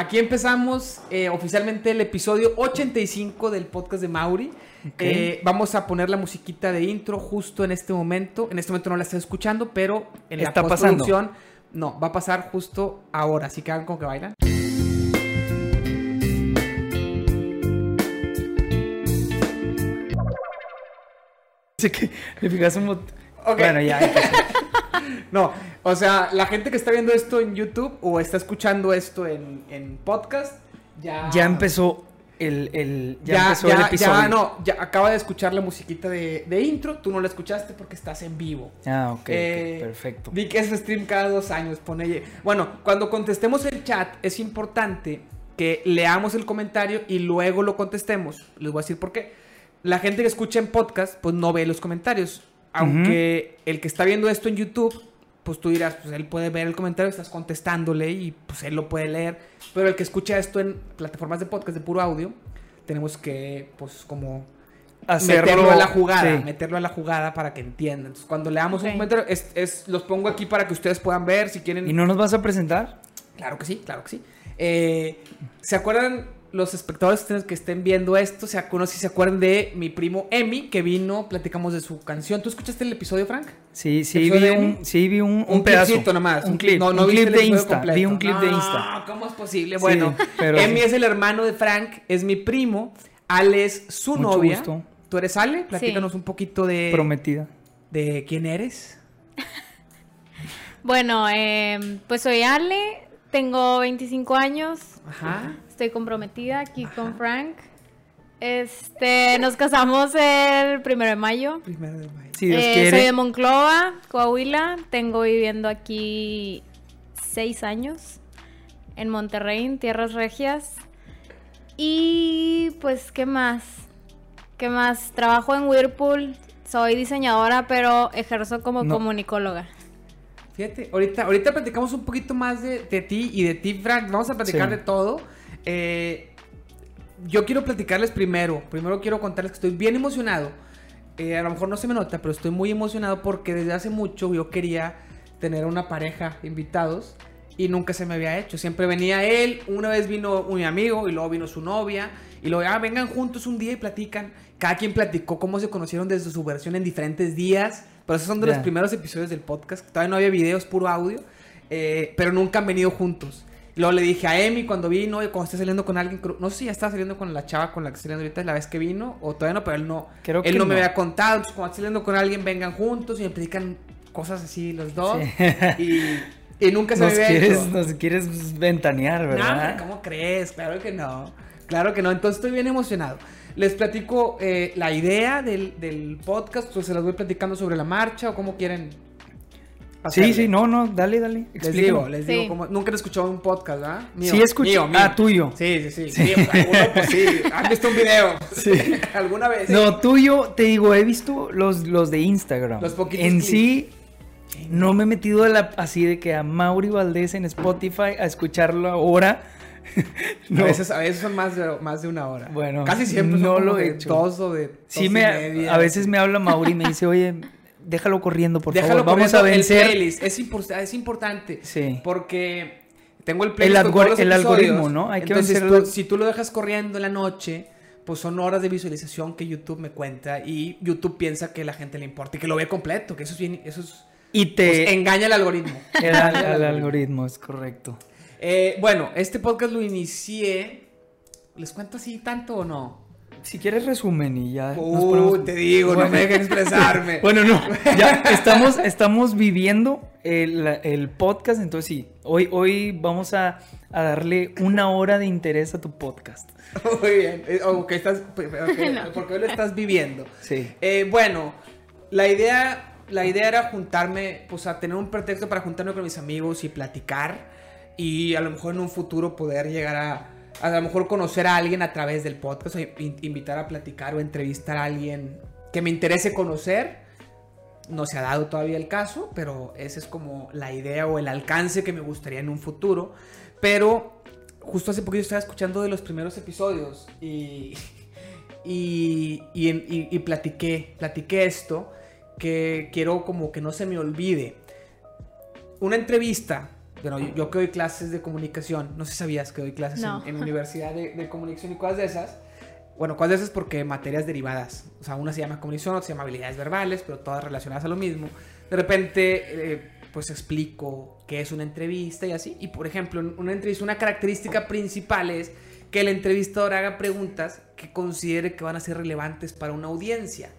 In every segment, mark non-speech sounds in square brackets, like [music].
aquí empezamos eh, oficialmente el episodio 85 del podcast de Mauri. Eh, vamos a poner la musiquita de intro justo en este momento. En este momento no la estoy escuchando, pero en la Está postproducción no, va a pasar justo ahora. Así que hagan como que bailan. Así que le fijas un bot-. Bueno, ya. [laughs] No, o sea, la gente que está viendo esto en YouTube o está escuchando esto en, en podcast, ya... ya empezó el, el- ya, Ya, empezó ya, el episodio. ya, no, ya acaba de escuchar la musiquita de, de intro. Tú no la escuchaste porque estás en vivo. Ah, ok, Eh, perfecto. Vi que es stream cada dos años, pone. Bueno, cuando contestemos el chat, es importante que leamos el comentario y luego lo contestemos. Les voy a decir por qué. La gente que escucha en podcast, pues no ve los comentarios. Aunque el que está viendo esto en YouTube, pues tú dirás, pues él puede ver el comentario, estás contestándole y pues él lo puede leer. Pero el que escucha esto en plataformas de podcast de puro audio, tenemos que, pues, como meterlo a la jugada, sí. meterlo a la jugada para que entiendan. Entonces, cuando leamos un comentario, es, es- los pongo aquí para que ustedes puedan ver si quieren. ¿Y no nos vas a presentar? Claro que sí, claro que sí. Eh, ¿Se acuerdan los espectadores que estén- que estén viendo esto? ¿Se acuerdan, si se acuerdan de mi primo Emi que vino? Platicamos de su canción. ¿Tú escuchaste el episodio, Frank? Sí, sí, ¿Episodio vi de un, sí, vi un, un, pedazo. clipcito nomás. Un clip, No, no un clip de Insta. completo. Vi un clip de No, Insta. ¿Cómo es posible? Sí, Bueno, pero Emi es el hermano de Frank, es mi primo. Ale es su Mucho novia. gusto. ¿Tú eres Ale? Platícanos un poquito de, Prometida. de quién eres. [laughs] Bueno, eh, pues soy Ale, tengo 25 años, Ajá. Estoy comprometida aquí con Frank. Este, nos casamos el primero de mayo. Primero de mayo. Si Dios Eh, quiere. soy de Monclova, Coahuila. Tengo viviendo aquí seis años en Monterrey, en Tierras Regias. Y pues, ¿qué más? ¿Qué más? Trabajo en Whirlpool. Soy diseñadora, pero ejerzo como No. comunicóloga. Fíjate, ahorita, ahorita platicamos un poquito más de, de ti y de ti, Frank. Vamos a platicar Sí. de todo. Eh, yo quiero platicarles primero. Primero quiero contarles que estoy bien emocionado. Eh, a lo mejor no se me nota, pero estoy muy emocionado porque desde hace mucho yo quería tener una pareja invitados y nunca se me había hecho. Siempre venía él, una vez vino un amigo y luego vino su novia y luego, ah, vengan juntos un día y platican. Cada quien platicó cómo se conocieron desde su versión en diferentes días. Pero esos son de los primeros episodios del podcast. Todavía no había videos, puro audio. eh, pero nunca han venido juntos. Luego le dije a Emi cuando vino, "Oye, cuando esté saliendo con alguien, no sé si ya estaba saliendo con la chava con la que estoy saliendo ahorita la vez que vino, o todavía no, pero él no. Creo él que no, me no. había contado. Entonces, cuando esté saliendo con alguien, vengan juntos y me platican cosas así los dos. Sí. Y, y nunca se Nos me había quieres, hecho. nos quieres ventanear, No, ¿verdad? hombre, ¿cómo crees? Claro que no. Claro que no. Entonces estoy bien emocionado. Les platico eh, la idea del, del podcast, o se las voy platicando sobre la marcha, o cómo quieren. Sí, hacerle. sí, no, no, dale, dale. Les explícame. digo, les digo Sí. cómo. Nunca he escuchado un podcast, ¿verdad? Mío. Sí, escuché. Mío, mío. Ah, tuyo. Sí, sí, sí. Mío, alguno, pues sí. ¿Han visto un video? Sí. [laughs] ¿Alguna vez? No, tuyo, te digo, he visto los, los de Instagram. Los poquitos En clips. sí, no me he metido a la- así de que a Mauri Valdés en Spotify a escucharlo ahora. [laughs] no. A, veces, a veces son más de, más de una hora. Bueno, Casi siempre son no como lo de he hecho. Dos o de. dos sí, y me, media. a veces me habla Mauri y me dice, oye, déjalo corriendo, por Déjalo favor. Vamos corriendo a el vencer. playlist. Es, impor- es importante. Sí. Porque tengo el El playlist con algor- todos los el algoritmo, ¿no? Hay que Entonces, vencer tú- el- si tú lo dejas corriendo en la noche, pues son horas de visualización que YouTube me cuenta y YouTube piensa que la gente le importa y que lo ve completo, que eso es bien, eso es, Y pues, te... engaña al algoritmo. [laughs] el, al- al [laughs] algoritmo, es correcto. Eh, bueno, este podcast lo inicié. ¿Les cuento así tanto o no? Si quieres resumen y ya nos Uh, ponemos- te digo, no me dejen expresarme. [laughs] Bueno, no, ya [laughs] estamos, estamos viviendo el, el podcast, entonces sí, hoy, hoy vamos a, a darle una hora de interés a tu podcast. Muy bien. Eh, ok, estás, [laughs] ok, porque hoy lo estás viviendo. Sí. Eh, bueno, la idea, la idea era juntarme, pues a tener un pretexto para juntarme con mis amigos y platicar y a lo mejor en un futuro poder llegar a, a lo mejor conocer a alguien a través del podcast, o in- invitar a platicar o entrevistar a alguien que me interese conocer. No se ha dado todavía el caso, pero esa es como la idea o el alcance que me gustaría en un futuro. Pero justo hace poquito estaba escuchando de los primeros episodios y, y, y, y- y platiqué, platiqué esto que quiero como que no se me olvide. Una entrevista bueno, yo, yo que doy clases de comunicación, no sé si sabías que doy clases No. en, en universidad de, de comunicación y cosas de esas. Bueno, cosas de esas porque materias derivadas. O sea, una se llama comunicación, otra se llama habilidades verbales, pero todas relacionadas a lo mismo. De repente, eh, pues explico qué es una entrevista y así. Y por ejemplo, en una entrevista, una característica principal es que el entrevistador haga preguntas que considere que van a ser relevantes para una audiencia.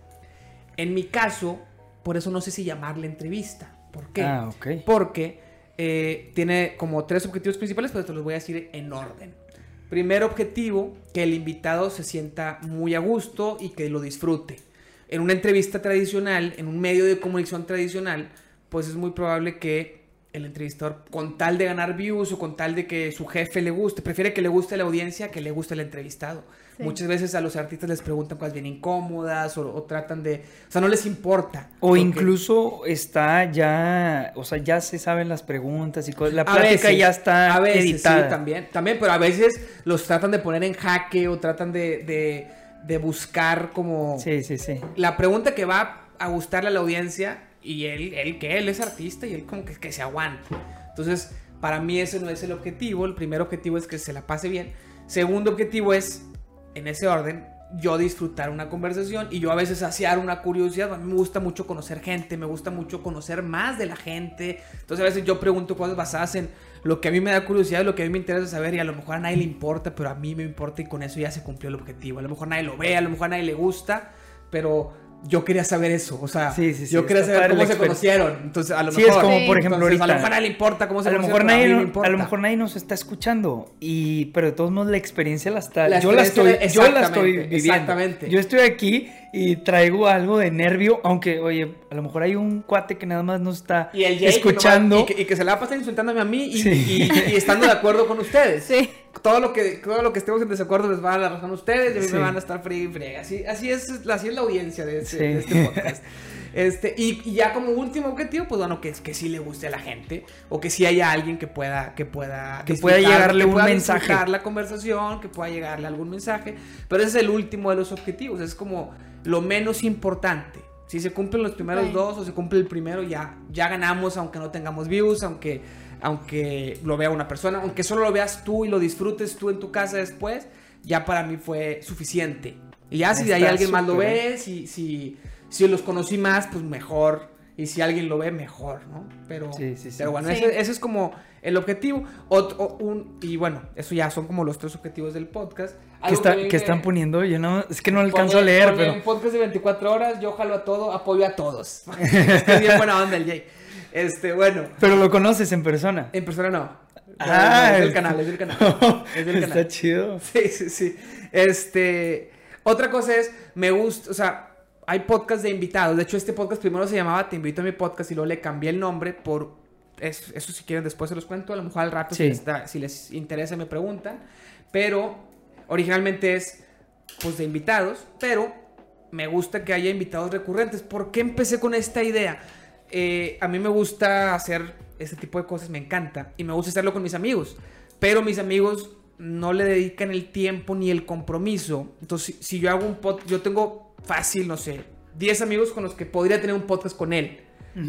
En mi caso, por eso no sé si llamarle entrevista. ¿Por qué? Ah, ok. Porque eh, tiene como tres objetivos principales, pero te los voy a decir en orden. Primer objetivo, que el invitado se sienta muy a gusto y que lo disfrute. En una entrevista tradicional, en un medio de comunicación tradicional, pues es muy probable que el entrevistador, con tal de ganar views o con tal de que su jefe le guste, prefiere que le guste la audiencia que le guste el entrevistado. Sí. Muchas veces a los artistas les preguntan cosas bien incómodas o, o tratan de... O sea, no les importa. O Porque- incluso está ya, o sea, ya se saben las preguntas y cosas. La A plática veces, ya está a veces, editada. Sí, también, también, pero a veces los tratan de poner en jaque o tratan de, de, de buscar como Sí, sí, sí. la pregunta que va a gustarle a la audiencia y él, él que él es artista y él como que, que se aguante. Entonces, para mí ese no es el objetivo. El primer objetivo es que se la pase bien. Segundo objetivo es, en ese orden, yo disfrutar una conversación y yo a veces saciar una curiosidad. A mí me gusta mucho conocer gente, me gusta mucho conocer más de la gente. Entonces a veces yo pregunto cosas basadas en lo que a mí me da curiosidad, lo que a mí me interesa saber y a lo mejor a nadie le importa, pero a mí me importa y con eso ya se cumplió el objetivo. A lo mejor nadie lo ve, a lo mejor a nadie le gusta, pero yo quería saber eso. O sea, Sí, sí, sí, yo quería saber cómo se conocieron. Entonces a lo mejor... es como, por ejemplo, Entonces, a lo mejor a nadie le importa cómo se A lo, conocieron, mejor nadie, a lo mejor nadie nos está escuchando y pero de todos modos la experiencia la está La yo la estoy yo la estoy viviendo exactamente. yo estoy aquí y traigo algo de nervio aunque oye a lo mejor hay un cuate que nada más nos está Y el Jay, que escuchando nomás- y, que, y que se la va a pasar insultándome a mí y, Sí. y- y estando de acuerdo con ustedes. Sí. Todo lo que todo lo que estemos en desacuerdo les va a dar la razón a ustedes y a mí Sí. me van a estar frío y friega. Así, así, es, así es la audiencia de este, Sí. de este podcast. Este, y, y ya como último objetivo, pues bueno, que, que sí le guste a la gente o que sí haya alguien que pueda que pueda Que pueda llegarle que un pueda mensaje. la conversación, que pueda llegarle algún mensaje, pero ese es el último de los objetivos, es como lo menos importante. Si se cumplen los primeros dos o se cumple el primero, ya, ya ganamos, aunque no tengamos views, aunque, aunque lo vea una persona, aunque solo lo veas tú y lo disfrutes tú en tu casa después, ya para mí fue suficiente. Y ya si de ahí alguien más lo ve, si, si, si los conocí más, pues mejor. Y si alguien lo ve, mejor, ¿no? Pero, Sí, sí, sí. pero bueno, Sí. ese, ese es como el objetivo. Ot- o- un, y bueno, eso ya son como los tres objetivos del podcast. que, está- que están poniendo yo no es que no alcanzo Ponle- a leer pero Un podcast de 24 horas, yo jalo a todo, apoyo a todos. [laughs] es que es bien buena onda el Jay. Este, bueno, pero lo conoces en persona en persona no. Ah, es del canal, es del canal. [laughs] Es del está canal. chido Sí, sí, sí. Este, otra cosa es, me gusta, o sea, hay podcast de invitados. De hecho, este podcast primero se llamaba Te invito a mi podcast y luego le cambié el nombre por es- eso si quieren después se los cuento, a lo mejor al rato si, Sí. les da- si les interesa me preguntan, pero originalmente es pues de invitados, pero me gusta que haya invitados recurrentes. ¿Por qué empecé con esta idea? Eh, a mí me gusta hacer este tipo de cosas, me encanta, y me gusta hacerlo con mis amigos, pero mis amigos no le dedican el tiempo ni el compromiso. Entonces, si, si yo hago un podcast, yo tengo fácil, no sé, 10 amigos con los que podría tener un podcast con él,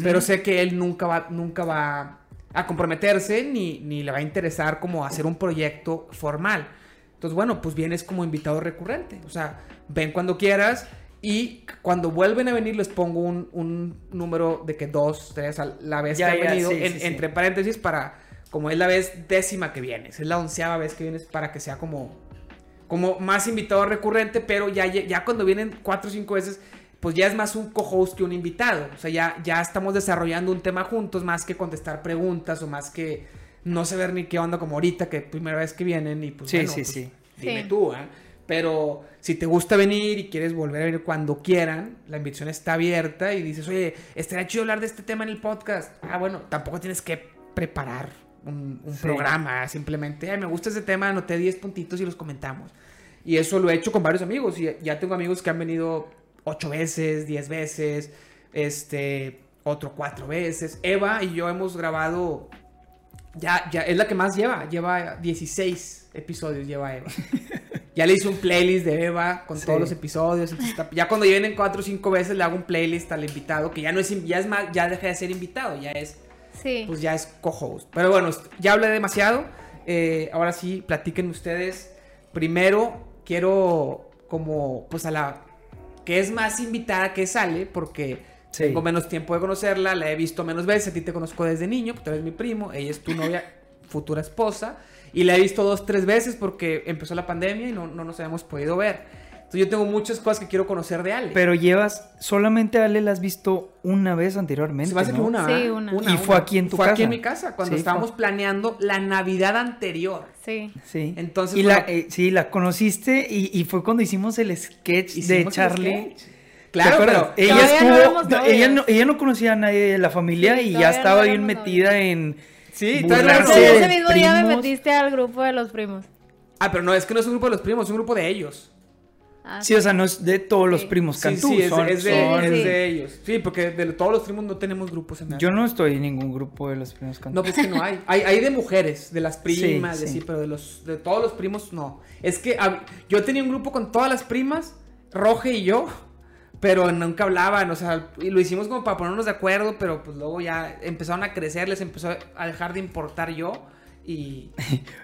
pero sé que él nunca va, nunca va a comprometerse ni, ni le va a interesar como hacer un proyecto formal. Entonces, bueno, pues vienes como invitado recurrente. O sea, ven cuando quieras y cuando vuelven a venir les pongo un, un número de que dos, tres a la vez Ya, que han ya, venido, sí, en- sí, sí. entre paréntesis, para, como es la vez décima que vienes, es la onceava vez que vienes para que sea como, como más invitado recurrente, pero ya, ya cuando vienen cuatro o cinco veces, pues ya es más un co-host que un invitado. O sea, ya, ya estamos desarrollando un tema juntos, más que contestar preguntas o más que no saber ni qué onda como ahorita, que primera vez que vienen y pues Sí, bueno, sí, pues, sí. Dime Sí. tú, ¿ah? Pero si te gusta venir y quieres volver a venir cuando quieran, la invitación está abierta y dices, oye, estaría chido hablar de este tema en el podcast. Ah, bueno, tampoco tienes que preparar un, un Sí. programa, simplemente, ay, me gusta ese tema, anoté 10 puntitos y los comentamos. Y eso lo he hecho con varios amigos y ya tengo amigos que han venido 8 veces, 10 veces, este, otro 4 veces. Eva y yo hemos grabado ya, ya, es la que más lleva. Lleva 16 episodios, lleva Eva. [laughs] Ya le hice un playlist de Eva con Sí. todos los episodios. está- ya cuando vienen 4 o 5 veces le hago un playlist al invitado, que ya no es, ya es más, ya deja de ser invitado, ya es Sí. pues ya es co-host. Pero bueno, ya hablé demasiado. Eh, ahora sí, platiquen ustedes. Primero, quiero como, pues a la que es más invitada que sale, porque Sí. tengo menos tiempo de conocerla, la he visto menos veces, a ti te conozco desde niño, porque tú eres mi primo, ella es tu [laughs] novia, futura esposa, y la he visto dos, tres veces porque empezó la pandemia y no, no nos habíamos podido ver. Entonces yo tengo muchas cosas que quiero conocer de Ale. Pero llevas, solamente a Ale la has visto una vez anteriormente. Se me hace que ¿no? una, Sí, una. Y fue aquí en tu Fue aquí en casa. mi casa, cuando Sí, estábamos fue- planeando la Navidad anterior. Sí. Sí. Entonces, y bueno, la, eh, sí, la conociste y, y fue cuando hicimos el sketch de hicimos Charlie. sketch. ¿Te Claro, pero ella estuvo, no, ella, no, ella no conocía a nadie de la familia Sí, y ya no estaba bien metida novios. en Sí, burlarse ese mismo día me metiste al grupo de los primos. Ah, pero no, es que no es un grupo de los primos, es un grupo de ellos. Ah, Sí, o sea, no es de todos los Sí. primos Sí, Cantú. sí, es, son- es de, son- es Sí. de ellos. Sí, porque de todos los primos no tenemos grupos en nada. Yo no estoy en ningún grupo de los primos Cantú. No, pues que no hay. hay. Hay de mujeres, de las primas, Sí, de sí. sí, pero de los de todos los primos no. Es que yo tenía un grupo con todas las primas, Roge y yo, pero nunca hablaban, o sea, y lo hicimos como para ponernos de acuerdo, pero pues luego ya empezaron a crecer, les empezó a dejar de importar yo [laughs] y...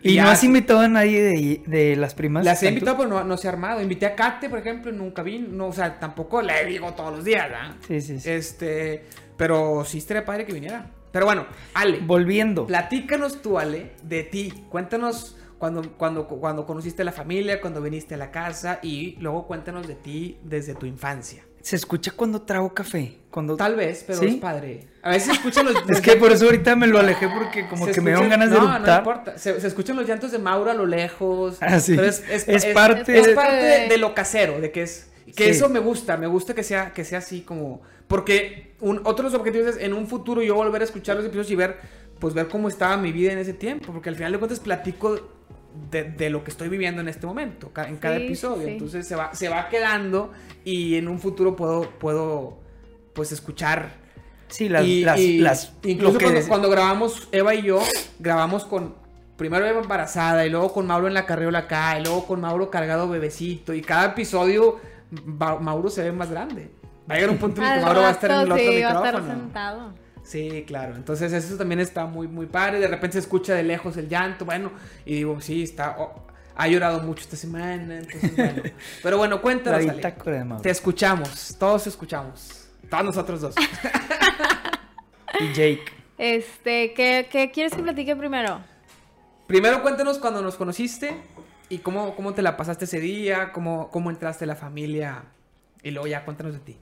y no has invitado a nadie de, de las primas. Las he invitado, pero no, no se ha armado. Invité a Kate, por ejemplo, y nunca vino. No, o sea, tampoco le digo todos los días, ¿verdad? Sí, sí, sí. Este, pero sí estaría padre que viniera. Pero bueno, Ale, Volviendo. platícanos tú, Ale, de ti. Cuéntanos cuando, cuando, cuando conociste a la familia, cuando viniste a la casa y luego cuéntanos de ti desde tu infancia. Se escucha cuando trago café. Cuando... Tal vez, pero ¿Sí? es padre. A veces se escuchan los... [laughs] Es que por eso ahorita me lo alejé porque como se que me dieron ganas de no, eructar. No, importa. Se, se escuchan los llantos de Mauro a lo lejos. Ah, sí. Pero es, es- parte es de- parte de, de lo casero, de que es. Que Sí. eso me gusta, me gusta que sea, que sea así como. Porque un, otro de los objetivos es en un futuro yo volver a escuchar los episodios y ver, pues ver cómo estaba mi vida en ese tiempo. Porque al final de cuentas platico de, de lo que estoy viviendo en este momento, en cada Sí, episodio. sí. Entonces se va, se va quedando y en un futuro puedo, puedo pues escuchar Sí, las... y, las, y las incluso lo que cuando, cuando grabamos Eva y yo, grabamos con primero Eva embarazada y luego con Mauro en la carriola acá y luego con Mauro cargado bebecito y cada episodio Ma- Mauro se ve más grande. Va a llegar un punto en el que Mauro va a estar en el otro sí, va a estar micrófono. sentado. Sí, claro. Entonces eso también está muy, muy padre. De repente se escucha de lejos el llanto. Bueno, y digo, sí, está... oh, ha llorado mucho esta semana. Entonces, bueno. [laughs] Pero bueno, la cuéntanos, Ale. Te escuchamos. Todos escuchamos. Todos nosotros dos. [laughs] Y Jake. Este, ¿qué, qué quieres que platique primero? Primero cuéntanos cuando nos conociste y cómo, cómo te la pasaste ese día, cómo, cómo entraste a la familia y luego ya cuéntanos de ti.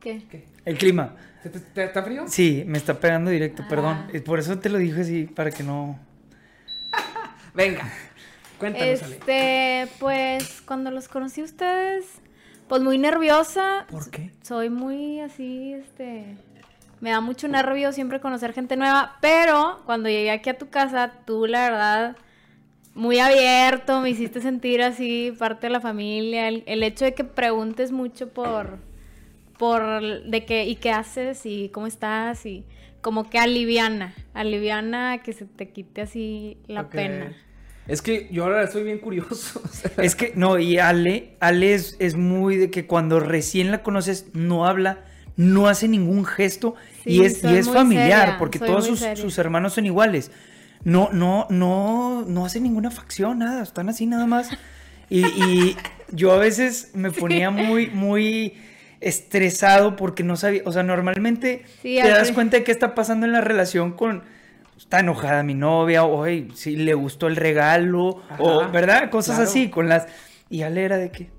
¿Qué? ¿Qué? El clima. ¿Te- te- te- ¿Está frío? Sí, me está pegando directo, Ah. perdón. Por eso te lo dije así, para que no... [laughs] Venga, cuéntanos, Ale. Este, pues cuando los conocí a ustedes, pues muy nerviosa. ¿Por qué? Soy muy así, este. Me da mucho nervio siempre conocer gente nueva, pero cuando llegué aquí a tu casa, tú la verdad, muy abierto, me hiciste sentir así parte de la familia. El, el hecho de que preguntes mucho por, por, de qué, y qué haces y cómo estás y como que aliviana, aliviana que se te quite así la pena. Es que yo ahora estoy bien curioso. o [laughs] sea, Es que, no, y Ale, Ale es, es muy de que cuando recién la conoces no habla, no hace ningún gesto y es, y es familiar, seria, porque soy todos sus hermanos son iguales. No, no, no, no hace ninguna facción, nada, están así nada más. Y, y yo a veces me [laughs] ponía muy, muy estresado porque no sabía, o sea, normalmente Sí, te das cuenta de qué está pasando en la relación con, está enojada mi novia, o "Ay, si le gustó el regalo, o, ¿verdad? Cosas claro. así, con las... Y Ale era de que...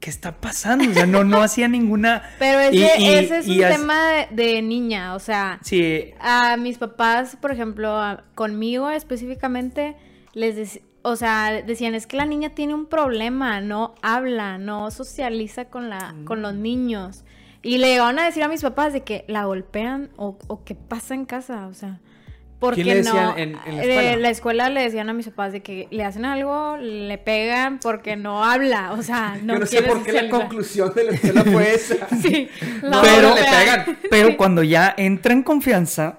¿Qué está pasando? O sea, no, no hacía ninguna... [laughs] Pero ese, y- y- ese es y un as- tema de, de niña, o sea, Sí, a mis papás, por ejemplo, a- conmigo específicamente, les dec- o sea, decían, es que la niña tiene un problema, no habla, no socializa con, la, con Mm. los niños. Y le llegaron a decir a mis papás de que la golpean o, o qué pasa en casa, o sea, porque le decían no, en- en la eh, escuela? la escuela le decían a mis papás de que le hacen algo, le pegan porque no habla, o sea, [laughs] no yo no sé quiere por qué la conclusión de la escuela fue esa. [laughs] Sí, No, la pero- le pegan. pero cuando ya entra en confianza,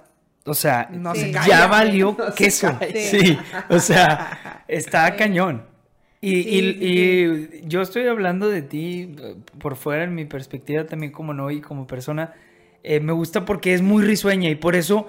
o sea, No Sí. se ya valió [laughs] No queso. Sí, o sea, está cañón. Y, y- Sí, sí, y yo estoy hablando de ti eh, por fuera, en mi perspectiva también como no y como persona. Eh, me gusta porque es muy risueña y por eso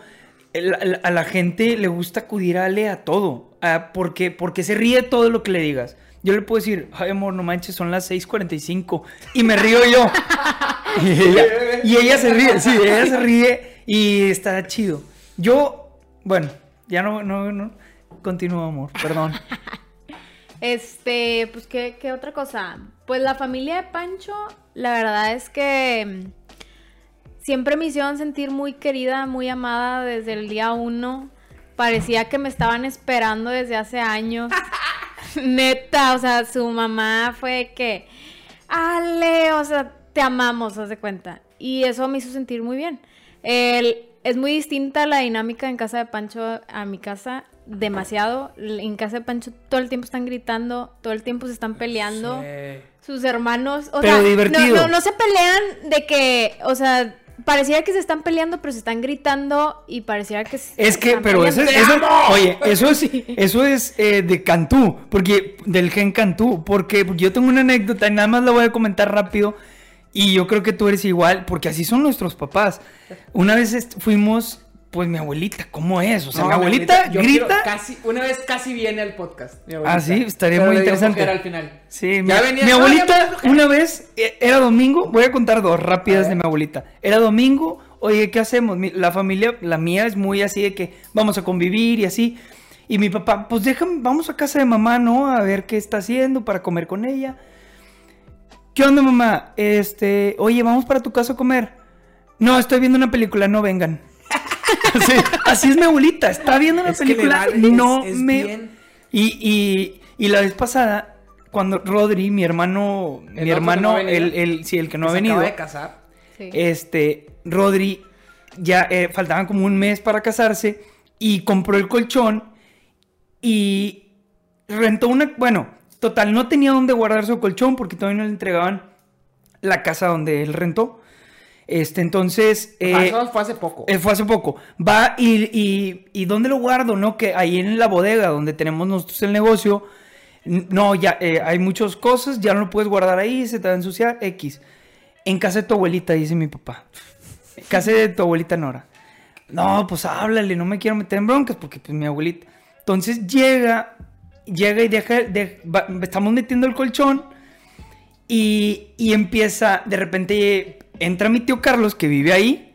el- el- a la gente le gusta acudir a Ale a todo. porque, porque se ríe todo lo que le digas. Yo le puedo decir, ay amor, no manches, son las 6:45 y me río yo. [laughs] y, ella, y ella se ríe, sí, ella se ríe y está chido. Yo, bueno, ya no, no, no. Continúa, amor, perdón. [laughs] Este, pues, ¿qué, qué otra cosa? Pues la familia de Pancho, la verdad es que mm, siempre me hicieron sentir muy querida, muy amada desde el día uno. Parecía que me estaban esperando desde hace años. [laughs] Neta, o sea, su mamá fue que, Ale, o sea, te amamos, haz de cuenta. Y eso me hizo sentir muy bien. El- es muy distinta la dinámica en casa de Pancho a mi casa, demasiado. En casa de Pancho todo el tiempo están gritando, todo el tiempo se están peleando. Sí. Sus hermanos, o Pero sea, no- divertido. No, no se pelean de que, o sea, pareciera que se están peleando, pero se están gritando y pareciera que se Es que, están pero eso, peleando. eso- oye, eso es, [laughs] eso es eh, de Cantú, porque, del gen Cantú, porque yo tengo una anécdota y nada más la voy a comentar rápido y yo creo que tú eres igual, porque así son nuestros papás. Una vez fuimos, pues mi abuelita, ¿cómo es? O sea, No, mi abuelita grita. casi, una vez casi viene al podcast. mi abuelita. Ah, sí, estaría Pero muy interesante. al final. Sí, mi, Ya venía- mi abuelita, una vez, eh, era domingo, voy a contar dos rápidas de mi abuelita. Era domingo, oye, ¿qué hacemos? Mi- la familia, la mía es muy así de que vamos a convivir y así. Y mi papá, pues déjame, vamos a casa de mamá, ¿no? A ver qué está haciendo para comer con ella. ¿Qué onda, mamá? Este, oye, vamos para tu casa a comer. No, estoy viendo una película, no vengan. [laughs] Sí, así es mi abuelita, está viendo una Es que le película, vale, no es- es me... bien. Y, y, y la vez pasada, cuando Rodri, mi hermano, El mi hermano, no ha venido. el, el- sí, el que no Que ha se venido, acaba de casar. Sí. este, Rodri, ya eh, faltaban como un mes para casarse y compró el colchón y rentó una, bueno, total, no tenía dónde guardar su colchón porque todavía no le entregaban la casa donde él rentó. Este, entonces... Eh, eso fue hace poco. eh, fue hace poco. Va y, y, y ¿dónde lo guardo? No, que ahí en la bodega donde tenemos nosotros el negocio. No, ya eh, hay muchas cosas, ya no lo puedes guardar ahí, se te va a ensuciar, X. En casa de tu abuelita, dice mi papá. En casa de tu abuelita Nora. No, pues háblale, no me quiero meter en broncas porque pues mi abuelita. Entonces llega, llega y deja, estamos metiendo el colchón y, y empieza, de repente entra mi tío Carlos que vive ahí,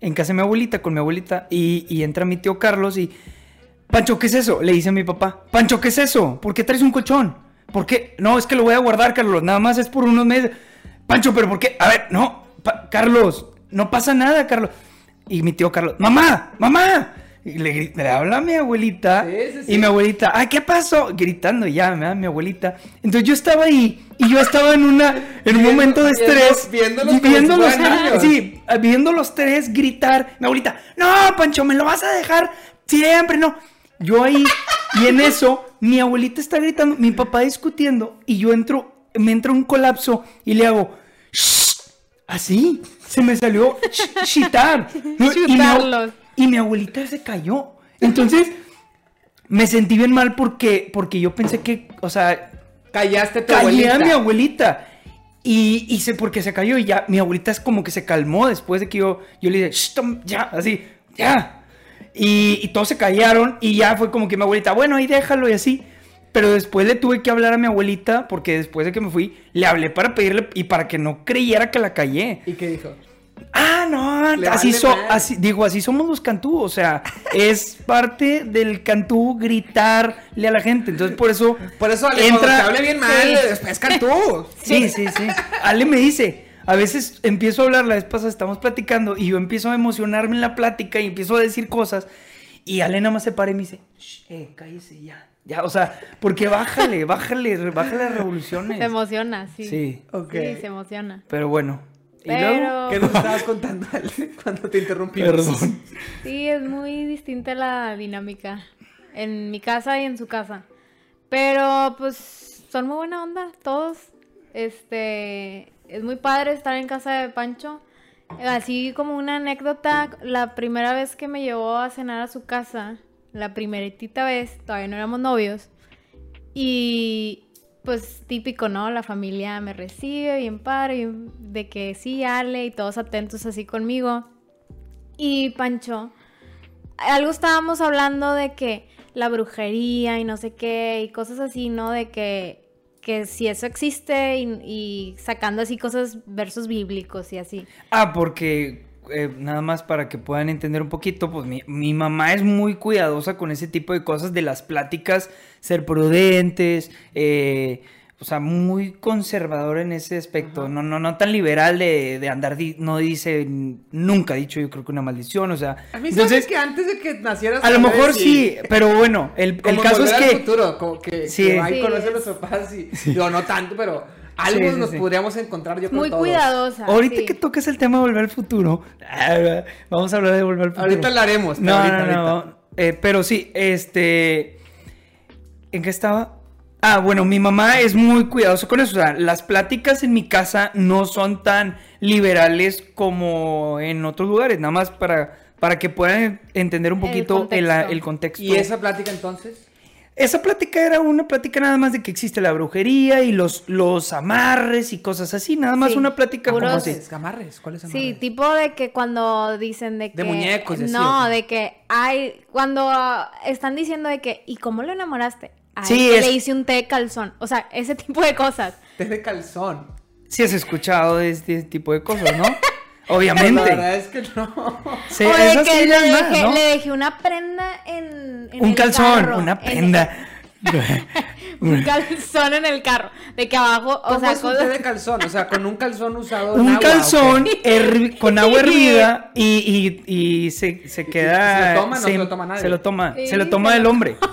en casa de mi abuelita, con mi abuelita, y, y entra mi tío Carlos y, Pancho, ¿qué es eso? Le dice a mi papá, Pancho, ¿qué es eso? ¿Por qué traes un colchón? ¿Por qué? No, es que lo voy a guardar, Carlos, nada más es por unos meses. Pancho, pero ¿por qué? A ver, no, Carlos, no pasa nada, Carlos. Y mi tío Carlos, mamá, mamá. Y le, le habla a mi abuelita. Sí, sí, sí. Y mi abuelita, ay, ¿qué pasó? Gritando ya, ¿verdad? mi abuelita. Entonces yo estaba ahí y yo estaba en una en un Viendo- momento de viendo- estrés. viéndolos, fueran niños. sí, viendo los tres gritar. Mi abuelita, no, Pancho, me lo vas a dejar siempre, no. Yo ahí, y en eso, mi abuelita está gritando, mi papá discutiendo, y yo entro, me entra un colapso y le hago, "Shh", así, se me salió. [laughs] ¿no? Y mi. Y mi abuelita se cayó. Entonces, me sentí bien mal porque, porque yo pensé que, o sea, Callaste a tu callé abuelita. a mi abuelita. Y, y sé por qué se cayó. Y ya, mi abuelita es como que se calmó después de que yo, yo le dije, "Shh, tom, ya, así, ya. Y, y todos se callaron. Y ya fue como que mi abuelita, bueno, ahí déjalo y así. Pero después le tuve que hablar a mi abuelita, porque después de que me fui, le hablé para pedirle y para que no creyera que la callé. ¿Y qué dijo? Ah, no, Le así vale so, así, digo, así somos los cantú, o sea, es parte del cantú gritarle a la gente, entonces por eso Por eso, Ale, entra, hable bien mal, Sí. es cantú. [laughs] Sí, sí, sí. Ale me dice, a veces empiezo a hablar, la vez pasada estamos platicando y yo empiezo a emocionarme en la plática y empiezo a decir cosas y Ale nada más se para y me dice, "Shh, eh, cállese ya. Ya, o sea, porque bájale, bájale, bájale las revoluciones. Se emociona, sí. Sí, Ok. Sí, se emociona. pero bueno. ¿Y Pero luego? ¿Qué nos estabas contando, [laughs] cuando te interrumpimos? Perdón. sí, es muy distinta la dinámica en mi casa y en su casa. Pero pues son muy buena onda todos. Este, es muy padre estar en casa de Pancho. Así como una anécdota, la primera vez que me llevó a cenar a su casa, la primeritita vez, todavía no éramos novios, y pues típico, ¿no? La familia me recibe bien padre, de que sí, Ale, y todos atentos así conmigo. Y Pancho, algo estábamos hablando de que la brujería y no sé qué, y cosas así, ¿no? De que, que si eso existe y sacando así cosas, versos bíblicos y así. Ah, porque eh, nada más para que puedan entender un poquito, pues mi, mi mamá es muy cuidadosa con ese tipo de cosas de las pláticas, ser prudentes, eh, o sea, muy conservadora en ese aspecto, no, no, no tan liberal de, de andar, di- no dice, nunca ha dicho yo creo que una maldición, o sea, A mí entonces, sabes que antes de que nacieras... a lo mejor sí, pero bueno, el, el caso es que... futuro, como que, Sí. que ahí Sí, conoce es- los papás y... Digo, no tanto, pero algo Sí, sí, nos sí. podríamos encontrar yo con Muy todos. cuidadosa. Ahorita sí. que toques el tema de volver al futuro, ah, [laughs] vamos a hablar de volver al futuro. Ahorita lo haremos, pero No, ahorita, no, no. ahorita. Eh, pero sí, este. ¿En qué estaba? Ah, bueno, mi mamá es muy cuidadosa con eso. O sea, las pláticas en mi casa no son tan liberales como en otros lugares. Nada más para, para que puedan entender un poquito el, contexto. el contexto. ¿Y esa plática entonces? Esa plática era una plática nada más de que existe la brujería y los, los amarres y cosas así. Nada más Sí, una plática como así. ¿Amarres? ¿Cuáles amarres? Sí, tipo de que cuando dicen de que... De muñecos, así, No, de que hay... Cuando están diciendo de que... ¿Y cómo lo enamoraste? Ay, Sí, es- le hice un té de calzón. O sea, ese tipo de cosas. Té de calzón. Si has escuchado de este tipo de cosas, ¿no? [laughs] La Obviamente. verdad es que no. Sí, o de esas que sí le, las más, dejé, ¿no? le dejé una prenda en, en Un el calzón, carro, una en- prenda. Un calzón en el carro. De que abajo, o ¿Cómo sea, es un té cosas- de calzón? O sea, con un calzón usado en un agua, calzón con agua hervida y, y, y se, se queda. ¿Se lo toma? No se lo toma nadie. Se lo toma, Sí, se lo toma el hombre. [laughs]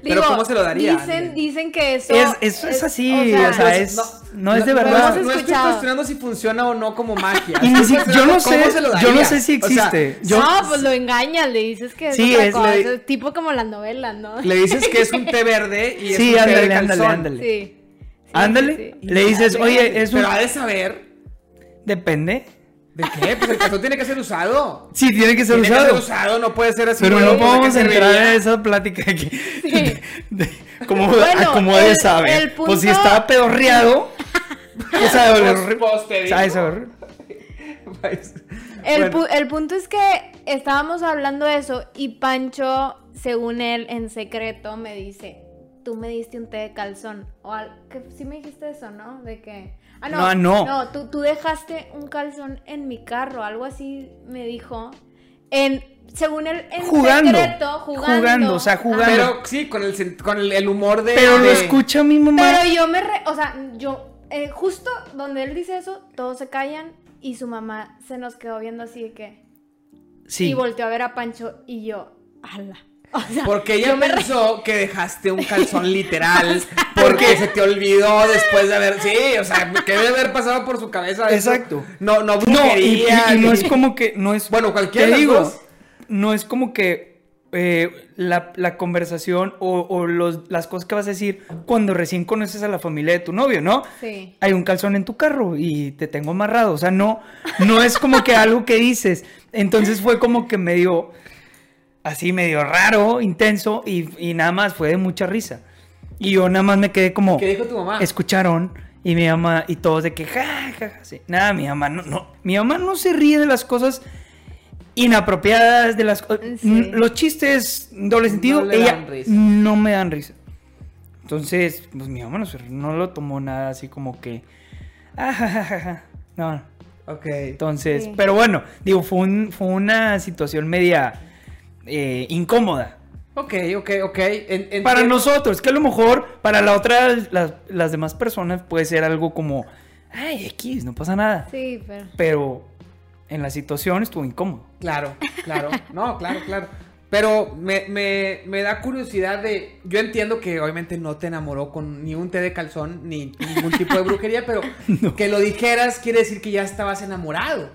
Pero ¿cómo se lo daría Dicen, dicen que eso... Es, eso es así, o sea, es, no, es de verdad. No, estoy cuestionando si funciona o no como magia. Y ni Estoy si- [laughs] yo no sé- yo no sé si O sea, existe. Yo- no, pues lo engañas, le dices que es Sí, otra es- cosa, le- es tipo como las novelas, ¿no? le dices que es un [laughs] té verde y es Sí, un té ándale, de ándale, calzón. ándale. Sí. Sí, Ándale, sí, sí. le dices, oye, es un. Pero ha de saber Depende. de qué, pues el calzón tiene que ser usado. Sí, tiene que ser Tiene que usado. ser usado, no puede ser así. Pero no pues, ¿de qué podemos entrar en esa plática aquí. Sí. [laughs] De- como, Bueno, ah, como el- de saber. el Pues si estaba pedorreado. [laughs] o sea, [laughs] Pues, El, bueno, pu- el punto es que estábamos hablando de eso y Pancho, según él, en secreto, me dice, tú me diste un té de calzón. O al- que sí me dijiste eso, ¿no? De que... Ah, no, No, no. tú, tú dejaste un calzón en mi carro, algo así me dijo. En, según él, en Jugando. secreto, jugando. Jugando, o sea, jugando. Pero sí, con el, con el, humor de. Pero lo escucha mi mamá. Pero yo me... re- o sea, yo... eh, justo donde él dice eso, todos se callan y su mamá se nos quedó viendo así de que... Sí. Y volteó a ver a Pancho y yo, ala. [laughs] O sea, Porque ella me re- pensó que dejaste un calzón [laughs] literal porque se te olvidó después de haber. Sí, o sea, que debe haber pasado por su cabeza. eso. Exacto. No, no, No, y, brujería, y- y no es como que. No es, Bueno, las digo, dos. no es como que eh, la, la conversación o, o los, las cosas que vas a decir cuando recién conoces a la familia de tu novio, ¿no? Sí. Hay un calzón en tu carro y te tengo amarrado. O sea, no, no es como que algo que dices. Entonces fue como que medio así, medio raro, intenso y, y nada más, fue de mucha risa. Y yo nada más me quedé como ¿Qué dijo tu mamá? escucharon y mi mamá y todos de que ja, ja, ja, sí. Nada, mi mamá no, no, mi mamá no se ríe de las cosas inapropiadas, de las co- Sí. los chistes doble sentido, le ella dan risa. no me dan risa. Entonces, pues mi mamá no, se- no lo tomó nada así como que ah, ja, ja, ja, ja. no. Ok. Entonces, Sí. pero bueno, digo, fue, un- fue una situación media eh, incómoda. Ok, ok, ok. En- en- Para en- nosotros, que a lo mejor para la otra, las, las demás personas puede ser algo como, ay, X, no pasa nada. Sí, pero... Pero en la situación estuvo incómodo. Claro, claro. No, claro, claro. Pero me, me, me da curiosidad de. Yo entiendo que obviamente no te enamoró con ni un té de calzón ni ningún tipo de brujería, pero [laughs] que lo dijeras quiere decir que ya estabas enamorado.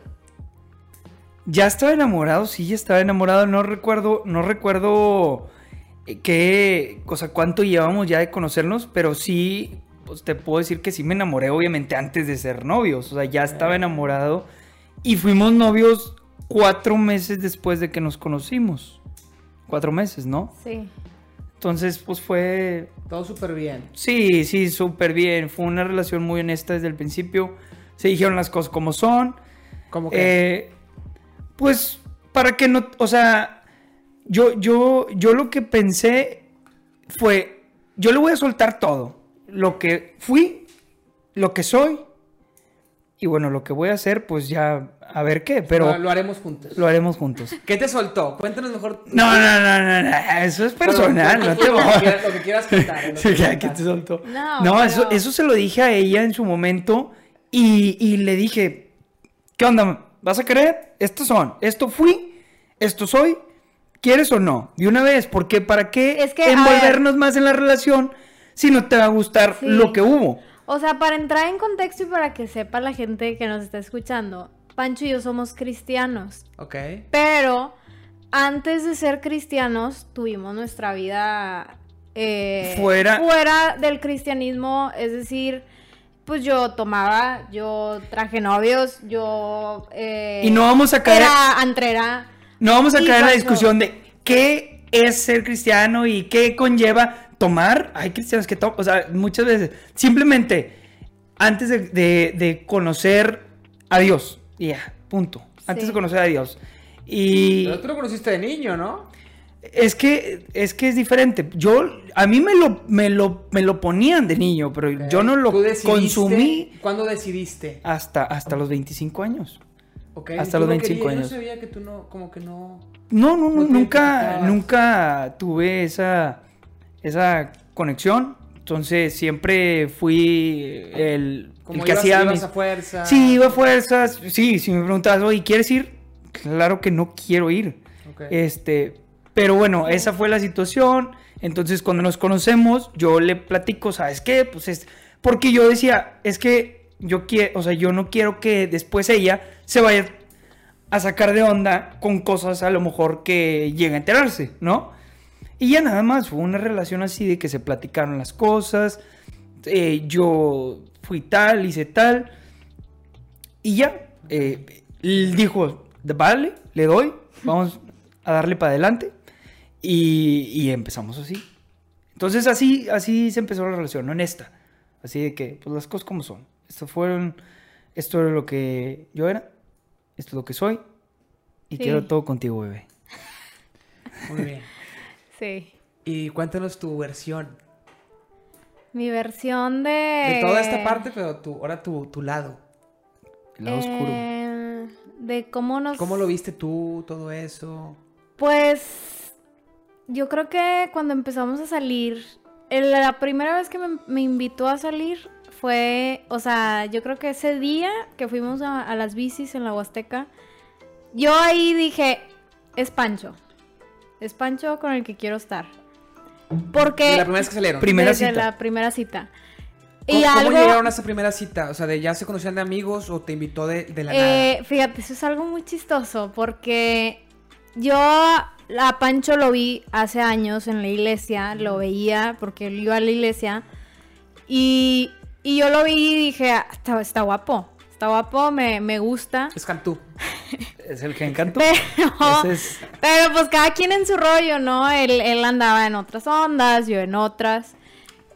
Ya estaba enamorado, sí, ya estaba enamorado. No recuerdo, no recuerdo eh, qué, o sea, cuánto llevamos ya de conocernos, pero sí, pues te puedo decir que sí me enamoré, obviamente, antes de ser novios. O sea, ya estaba enamorado. Y fuimos novios cuatro meses después de que nos conocimos. Cuatro meses, ¿no? Sí. Entonces, pues fue... Todo súper bien. Sí, sí, súper bien. Fue una relación muy honesta desde el principio. Se dijeron las cosas como son. Como que. Eh, pues para que no, o sea, yo, yo, yo lo que pensé fue, yo le voy a soltar todo, lo que fui, lo que soy, y bueno, lo que voy a hacer, pues ya, a ver qué, pero lo, lo haremos juntos. lo haremos juntos. [laughs] ¿Qué te soltó? Cuéntanos mejor. No, no, no, no, no, eso es personal, no te voy a... lo que quieras contar. lo [laughs] que que te soltó. No, No, eso, eso se lo dije a ella en su momento y, y le dije, ¿qué onda? ¿Vas a querer? Estos son, esto fui, esto soy, ¿quieres o no? De una vez, porque ¿para qué Es que, envolvernos más en la relación si no te va a gustar Sí. lo que hubo? O sea, para entrar en contexto y para que sepa la gente que nos está escuchando, Pancho y yo somos cristianos, Ok. pero antes de ser cristianos tuvimos nuestra vida eh, Fuera- fuera del cristianismo, es decir, pues yo tomaba, yo traje novios, yo... eh, Y no vamos a caer, Era antrera. no vamos a caer en la discusión de qué es ser cristiano y qué conlleva tomar. Hay cristianos que toman, o sea, muchas veces, simplemente antes de, de- de conocer a Dios, y ya, punto. Antes Sí. de conocer a Dios. Y Pero tú lo conociste de niño, ¿no? Es que es que es diferente. Yo a mí me lo me lo me lo ponían de niño, pero yo no lo ¿Tú decidiste- consumí ¿Cuándo decidiste? hasta hasta los 25 años. Hasta ¿tú los no 25 querías? años. Yo no sabía que tú no, como que no... No, no, nunca, nunca tuve esa, esa conexión. Entonces siempre fui el, Como el que ibas, hacía ibas mis... a fuerza. Sí, iba a fuerzas. Sí, si me preguntabas, oye, ¿quieres ir? Claro que no quiero ir. Ok. Este, pero bueno, esa fue la situación. Entonces, cuando nos conocemos, yo le platico, ¿sabes qué? Pues es. Porque yo decía, es que yo quiero, o sea, yo no quiero que después ella se vaya a sacar de onda con cosas a lo mejor que llega a enterarse, ¿no? Y ya nada más, fue una relación así de que se platicaron las cosas. eh, yo fui tal, hice tal. Y ya, eh, dijo, vale, le doy, vamos a darle para adelante. Y, y empezamos así. Entonces así, así se empezó la relación, honesta. Así de que, pues las cosas como son. Esto fueron, esto era lo que yo era, esto es lo que soy. Y Sí. quiero todo contigo, bebé. Muy bien. Sí. Y cuéntanos tu versión Mi versión de... de toda esta parte, pero tu, ahora tu, tu lado. El lado oscuro. Eh, de cómo nos... ¿Cómo lo viste tú, todo eso? Pues yo creo que cuando empezamos a salir, la primera vez que me, me invitó a salir fue, o sea, yo creo que ese día que fuimos a, a las bicis en la Huasteca, yo ahí dije, es Pancho, es Pancho con el que quiero estar. Porque De la primera vez que salieron. Primera desde cita. la primera cita. ¿Cómo, Y cómo algo, llegaron a esa primera cita? O sea, ¿de ya se conocían de amigos o te invitó de, de la Eh, fíjate, eso es algo muy chistoso porque yo a Pancho lo vi hace años en la iglesia, lo veía porque él iba a la iglesia y, y yo lo vi y dije, "Ah, está, está guapo, está guapo, me, me gusta. Es Cantú. [laughs] Es el que encantó. Pero, es- pero pues cada quien en su rollo, ¿no? Él, él andaba en otras ondas, yo en otras.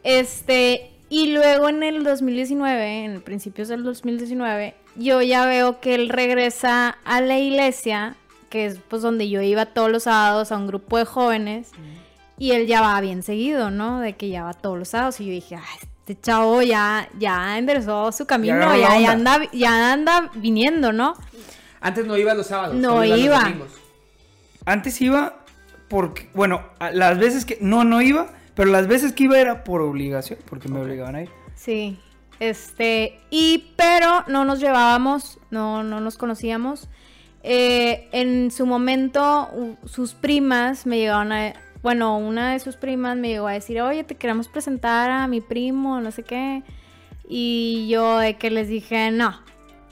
Este, y luego en el 2019, en principios del 2019, yo ya veo que él regresa a la iglesia, que es pues donde yo iba todos los sábados a un grupo de jóvenes, y él ya va bien seguido, ¿no? De que ya va todos los sábados, y yo dije, ah, este chavo ya, ya enderezó su camino, ya, ya anda, ya anda viniendo, ¿no? Antes no ibas los sábados. No los iba. Antes iba porque, bueno, las veces que, no, no iba, pero las veces que iba era por obligación, porque me obligaban a ir. Sí, este, y pero no nos llevábamos, no, no nos conocíamos. Eh, en su momento, sus primas me llegaron a, bueno, una de sus primas me llegó a decir, oye, te queremos presentar a mi primo, no sé qué. Y yo de que les dije, no.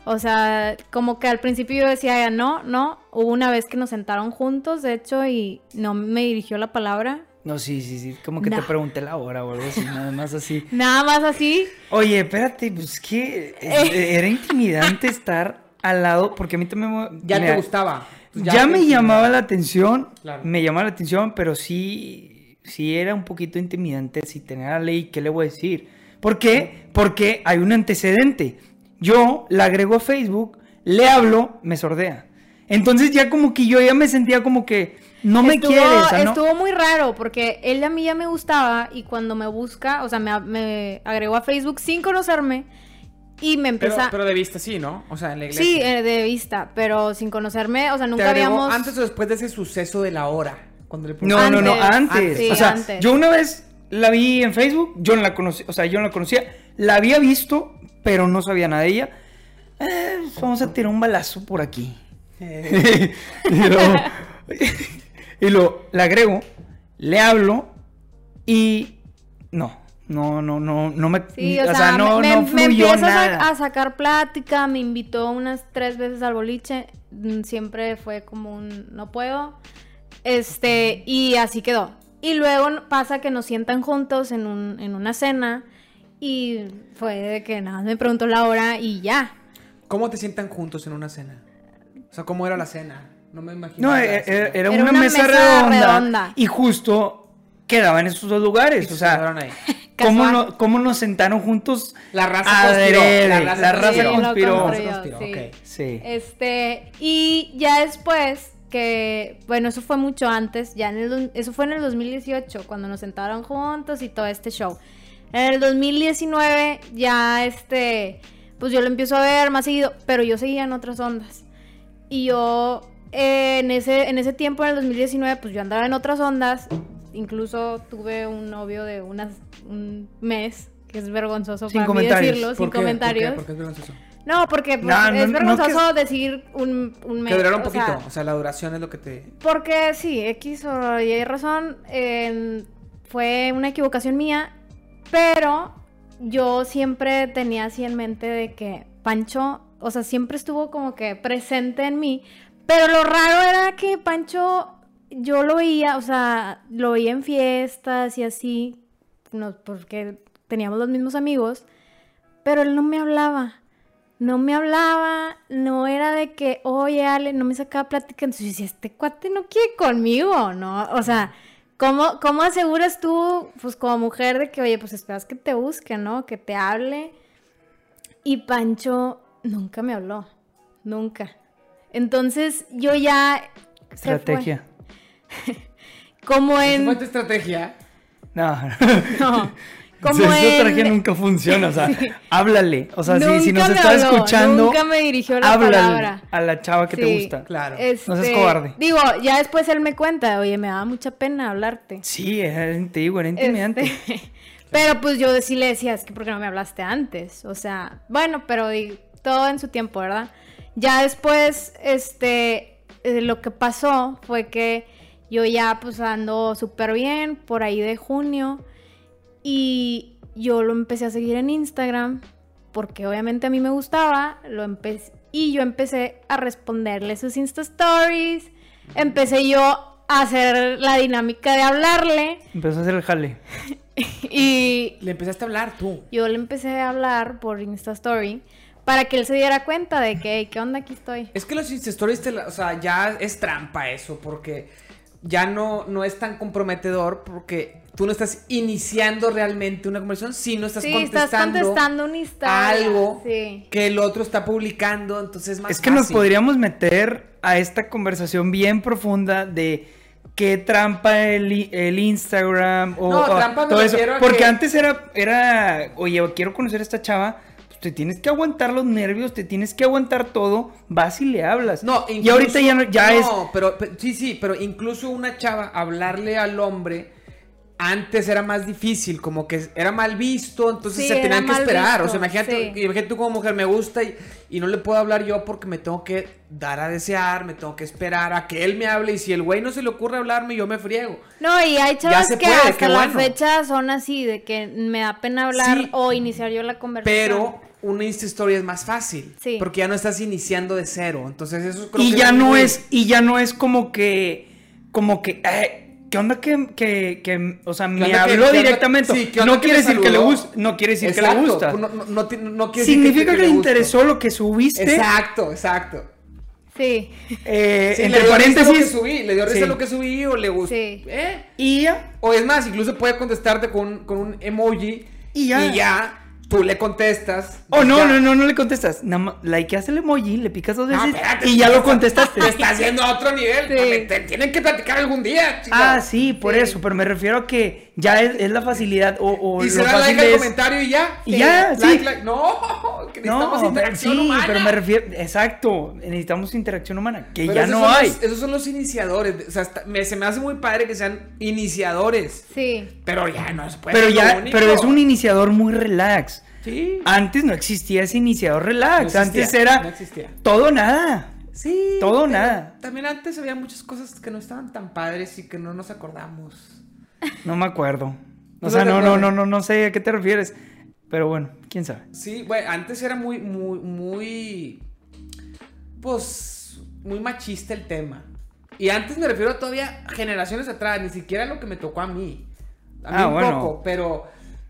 O sea, como que al principio yo decía, no, no. Hubo una vez que nos sentaron juntos, de hecho, y no me dirigió la palabra. No, sí, sí, sí, como que te pregunté la hora o algo así, nada más así. [laughs] Nada más así. Oye, espérate, pues que Eh. era intimidante [laughs] estar al lado, porque a mí también me- Ya mira, te gustaba. Pues Ya, te me llamaba la atención, Claro. me llamaba la atención, pero sí, sí era un poquito intimidante si tenía la ley, ¿qué le voy a decir? ¿Por qué? Porque hay un antecedente. Yo la agrego a Facebook, le hablo, me sordea. Entonces ya como que yo ya me sentía como que no me estuvo, quiere. o sea, no- Estuvo muy raro porque él a mí ya me gustaba y cuando me busca, o sea, me, me agregó a Facebook sin conocerme y me Pero, empezó... pero de vista sí, ¿no? O sea, en la iglesia. Sí, eh, de vista, pero sin conocerme, o sea, ¿Te nunca habíamos... antes o después de ese suceso de la hora? Cuando le No, no, no, Antes. antes. Sí, o sea, antes. yo una vez la vi en Facebook, yo no la conocí, o sea, yo no la conocía, la había visto, pero no sabía nada de ella. Eh, vamos a tirar un balazo por aquí. Eh, [laughs] y luego, y lo, la agrego, le hablo y no, no, no, no, no me, Sí, o, sea, no, me, no me- a, nada. a sacar plática, me invitó unas tres veces al boliche, mm, siempre fue como un no puedo, este, y así quedó. Y luego pasa que nos sientan juntos en, un, en una cena y fue de que nada, más me preguntó la hora y ya. ¿Cómo te sientan juntos en una cena? O sea, ¿cómo era la cena? No me imagino. No, e- e- era, Era una, una mesa, mesa redonda, redonda. y justo quedaba en esos dos lugares, Y o sea. [laughs] ¿cómo, no- cómo nos sentaron juntos? La raza conspiró. La la raza raza Sí, lo conspiró. construyó, conspiró, sí. ok. Sí. Este, y ya después que, bueno, eso fue mucho antes, ya en el, eso fue en el 2018, cuando nos sentaron juntos y todo este show. En el 2019 ya este, pues yo lo empiezo a ver más seguido, pero yo seguía en otras ondas. Y yo eh, en, ese, en ese tiempo, en el 2019, pues yo andaba en otras ondas, incluso tuve un novio de unas, un mes, que es vergonzoso Sin para mí decirlo, ¿Por sin qué? comentarios. ¿Por qué? ¿Por qué es vergonzoso? No, porque pues, No, no, es no vergonzoso decir un, un mes. Que durara un o sea, poquito. O sea, la duración es lo que te. porque sí, X o Y razón, eh, fue una equivocación mía, pero yo siempre tenía así en mente de que Pancho, o sea, siempre estuvo como que presente en mí, pero lo raro era que Pancho, yo lo veía, o sea, lo veía en fiestas y así, no, porque teníamos los mismos amigos, pero él no me hablaba. No me hablaba, no era de que, oye, Ale, no me sacaba plática. Entonces decía, este cuate no quiere conmigo, ¿no? O sea, ¿cómo, ¿cómo aseguras tú, pues como mujer, de que, oye, pues esperas que te busque, ¿no? Que te hable. Y Pancho nunca me habló, nunca. Entonces yo ya... fue. [laughs] Como ¿Esa en... tu estrategia? No, No, [laughs] como [laughs] esa estrategia en... nunca funciona. O sea, háblale. O sea, si, nos habló, escuchando, Nunca me dirigió la háblale palabra. a la chava que te gusta. Claro. Este, No seas cobarde. Digo, ya después él me cuenta, oye, me daba mucha pena hablarte. Sí, era- te digo, era intimidante. Este, pero pues yo sí le decía, es que ¿por qué no me hablaste antes? O sea, bueno, pero todo en su tiempo, ¿verdad? Ya después, este, eh, lo que pasó fue que yo ya pues ando súper bien por ahí de junio y yo lo empecé a seguir en Instagram porque obviamente a mí me gustaba, lo empecé y yo empecé a responderle sus Insta Stories, empecé yo a hacer la dinámica de hablarle Empezó a hacer el jale. [laughs] y Le empezaste a hablar tú. yo le empecé a hablar por Insta Story para que él se diera cuenta de que, "Hey, ¿qué onda? Aquí estoy. Es que los Insta Stories, te la- o sea, ya es trampa eso, porque ya no, no es tan comprometedor, porque tú no estás iniciando realmente una conversación, sino estás sí, contestando, estás contestando una historia. algo Sí. que el otro está publicando, entonces es más Es que nos podríamos meter a esta conversación bien profunda de qué trampa el, el Instagram o, No, o trampa me todo eso. a Porque que- antes era, era, oye, quiero conocer a esta chava. Pues te tienes que aguantar los nervios, te tienes que aguantar todo, vas y le hablas. No, y ahorita ya, no- ya no, es. pero, pero- sí, sí, pero incluso una chava hablarle al hombre antes era más difícil, como que era mal visto, entonces Sí, se tenían que esperar. visto, o sea, imagínate, sí. imagínate tú como mujer me gusta y, y no le puedo hablar yo porque me tengo que dar a desear, me tengo que esperar a que él me hable y si el güey no se le ocurre hablarme, yo me friego. No, y hay chavas se que puede, hasta qué la bueno. fecha son así, de que me da pena hablar Sí. o iniciar yo la conversación. Pero una Insta Story es más fácil, Sí. porque ya no estás iniciando de cero, entonces eso creo y que ya no muy- es, y ya no es como que, como que, eh, ¿qué onda que, que, que, o sea, me que- habló qué onda- directamente? sí, qué onda no quiere decir que le gusta, no quiere decir que le Exacto, gusta. No, no, no, no quiere decir Significa que, que le interesó lo que subiste. Exacto, exacto. Sí. Eh, Sí, entre le dio risa lo que paréntesis. subí, le dio risa Sí. lo que subí o le gustó. Sí. ¿Eh? Y ya. O es más, incluso puede contestarte con, con un emoji Y ya. Tú le contestas. Oh, no, ya. no, no, no le contestas. Nada más likeas el emoji, le picas dos No, veces espérate, y ya lo está- contestaste. Te estás yendo a otro nivel. Sí. Te, te tienen que platicar algún día, chica. Ah, sí, por Sí. eso, pero me refiero a que ya es, es la facilidad o, o Y se da like al es- comentario y ya. Y ya, like, sí. like. No, [laughs] que necesitamos No, pero, interacción sí, humana. pero me refiero, exacto, necitamos interacción humana, que Pero ya no hay. los- esos son los iniciadores. O sea, está- me- se me hace muy padre que sean iniciadores. Sí. Pero ya no se puede. Pero ya, pero es un iniciador muy relax. Sí. Antes no existía ese iniciador relax, No existía, antes era no existía. todo nada. Sí. Todo nada. También antes había muchas cosas que no estaban tan padres y que no nos acordamos. No me acuerdo. [laughs] O ¿No sea, no, no, no, no, no sé a qué te refieres. Pero bueno, quién sabe. Sí, bueno, antes era muy, muy, muy. Pues. Muy machista el tema. Y antes me refiero todavía a generaciones atrás, ni siquiera lo que me tocó a mí. A mí Ah, un bueno. poco, pero.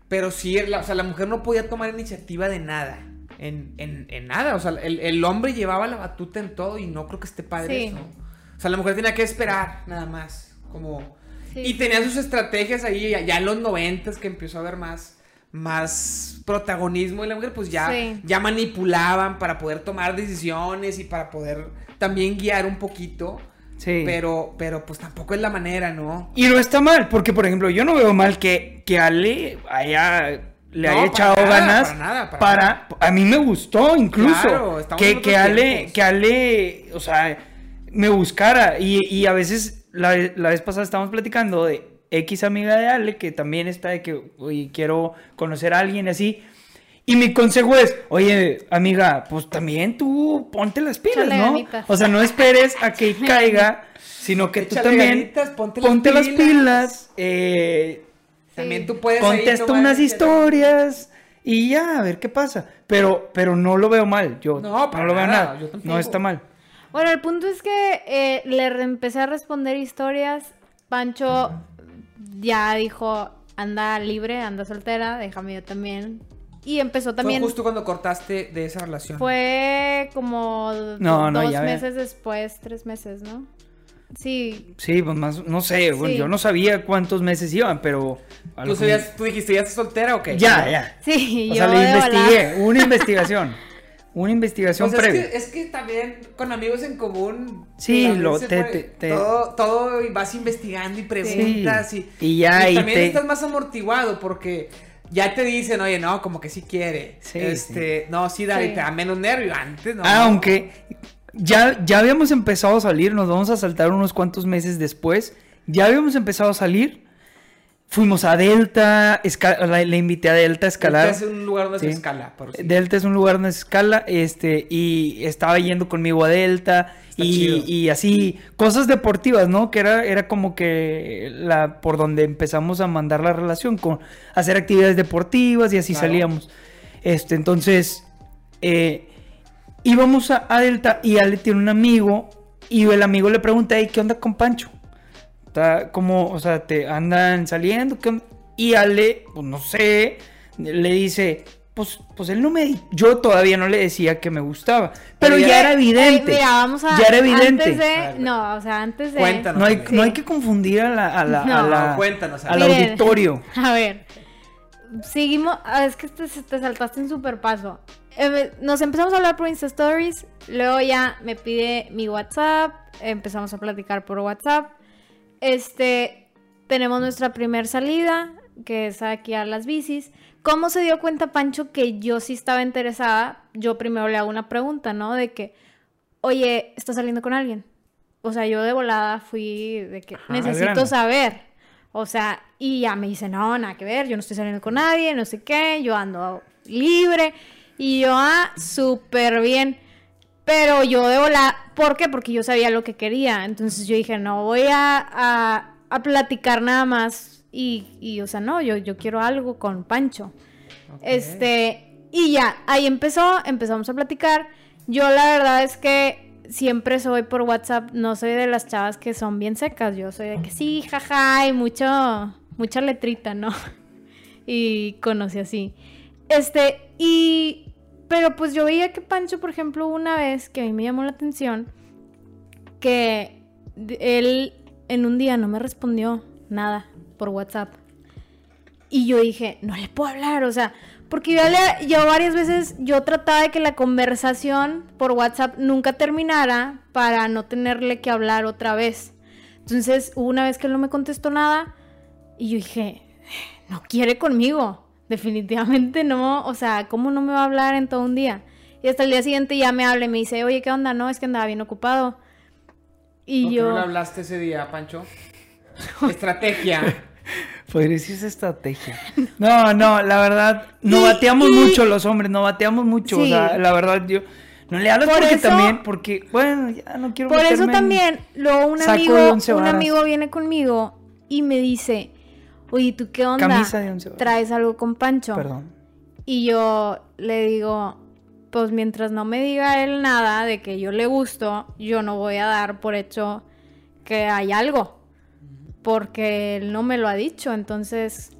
Pero sí, la, o sea, la mujer no podía tomar iniciativa de nada. En, en, en nada. O sea, el, el hombre llevaba la batuta en todo y no creo que esté padre Sí. eso. O sea, la mujer tenía que esperar, nada más. Como. Sí. Y tenía sus estrategias ahí, ya ya en los noventas que empezó a haber más, más protagonismo de la mujer, pues ya, Sí. ya manipulaban para poder tomar decisiones y para poder también guiar un poquito. Sí. Pero, pero pues tampoco es la manera, ¿no? Y no está mal, porque por ejemplo, yo no veo mal que, que Ale haya, le No, haya echado nada, ganas para nada, para para- A mí me gustó incluso Claro, que, que Ale, tiempos. que Ale, o sea, me buscara. Y, y a veces, la, la vez pasada estábamos platicando de X amiga de Ale, que también está de que, oye, quiero conocer a alguien así. Y mi consejo es, oye, amiga, pues también tú ponte las pilas, ¿no? ganitas. O sea, no esperes a que [laughs] caiga, sino que tú también ganitas, ponte ponte, las las pilas. eh, También tú puedes contesta unas historias y ya, a ver qué pasa. Pero, pero no lo veo mal, yo No, para lo veo nada, nada, yo tampoco. no está mal. Bueno, el punto es que eh, le empecé a responder historias. Pancho ya dijo, anda libre, anda soltera, déjame yo también. Y empezó también. Fue justo cuando cortaste de esa relación. Fue como No, no, dos ve. meses después, tres meses, ¿no? Sí, Sí, pues más, no sé, bueno, Sí. yo no sabía cuántos meses iban, pero... ¿Tú, que- sabías- tú dijiste, ¿ya estás soltera o qué? Ya, ya. sí, O yo sea, le investigué, una investigación, una investigación O sea, es, previa. que, es que también con amigos en común. Sí, también lo- te- puede- te- te- Todo, todo y vas investigando y preguntas. Sí, Y, y ya, y también te- estás más amortiguado porque ya te dicen, oye, no, como que sí quiere. Sí, este, no, sí, dale, Sí. te da menos nervio. Antes, no. Ah, Aunque ya, ya habíamos empezado a salir, nos vamos a saltar unos cuantos meses después. Ya habíamos empezado a salir. Fuimos a Delta, la- le invité a Delta a escalar. Es un lugar donde se Sí. escala. Por sí. Delta es un lugar donde se escala, este, y estaba yendo conmigo a Delta, y, y así, cosas deportivas, ¿no? Que era, era como que la, por donde empezamos a mandar la relación, con hacer actividades deportivas y así Claro. salíamos. Este, entonces, eh, íbamos a, a Delta y Ale tiene un amigo, y el amigo le pregunta, "Ey, ¿qué onda con Pancho? Está como, o sea, te andan saliendo, ¿qué onda?". Y Ale, pues no sé, le dice, pues, pues él no me, yo todavía no le decía que me gustaba, pero, Pero ya, ya- era evidente. Eh, mira, vamos a. ya era evidente. Antes A de. ver, No, o sea, antes de. Cuéntanos. no, hay, Sí. no hay que confundir a la, a la- a No. la- No, cuéntanos, al Miren. auditorio. [laughs] A ver. Seguimos. ah, Es que te, te saltaste un super paso. Eh, nos empezamos a hablar por Insta Stories. Luego ya me pide mi WhatsApp. Empezamos a platicar por WhatsApp. Este. Tenemos nuestra primer salida. Que es aquí a las bicis. ¿Cómo se dio cuenta Pancho que yo sí estaba interesada? Yo primero le hago una pregunta, ¿no? De que, oye, ¿estás saliendo con alguien? O sea, yo de volada fui de que Ajá, necesito saber. O sea, y ya me dice, no, nada que ver, yo no estoy saliendo con nadie, no sé qué, yo ando libre. Y yo, ah, súper bien. Pero yo de volada, ¿por qué? Porque yo sabía lo que quería. Entonces yo dije, no voy a, a, a platicar nada más. Y, y, o sea, no, yo, yo quiero algo con Pancho. Este, y ya, ahí empezó, empezamos a platicar. Yo la verdad es que siempre soy por WhatsApp, no soy de las chavas que son bien secas, yo soy de que sí, jaja, y mucho, mucha letrita, ¿no? [laughs] Y conocí así. Este, y, pero pues yo veía que Pancho, por ejemplo, una vez que a mí me llamó la atención, que él en un día no me respondió nada por WhatsApp. Y yo dije, no le puedo hablar, o sea, porque yo, yo varias veces, yo trataba de que la conversación por WhatsApp nunca terminara para no tenerle que hablar otra vez. Entonces, una vez que él no me contestó nada y yo dije, no quiere conmigo, definitivamente no, o sea, ¿cómo no me va a hablar en todo un día? Y hasta el día siguiente ya me habla y me dice, oye, ¿qué onda? No, es que andaba bien ocupado. Y ¿Por qué yo... no le hablaste ese día, Pancho? [laughs] Estrategia. [laughs] Podría decirse estrategia. No, no, la verdad, no bateamos mucho los hombres, no bateamos mucho. O sea, la verdad, yo. No le hablas Por porque eso- también, porque, bueno, ya no quiero Por eso también, luego un amigo, un amigo viene conmigo y me dice, oye, ¿tú qué onda? Camisa de once varas. ¿Traes algo con Pancho? Perdón. Y yo le digo, pues mientras no me diga él nada de que yo le gusto, yo no voy a dar por hecho que hay algo. Porque él no me lo ha dicho, entonces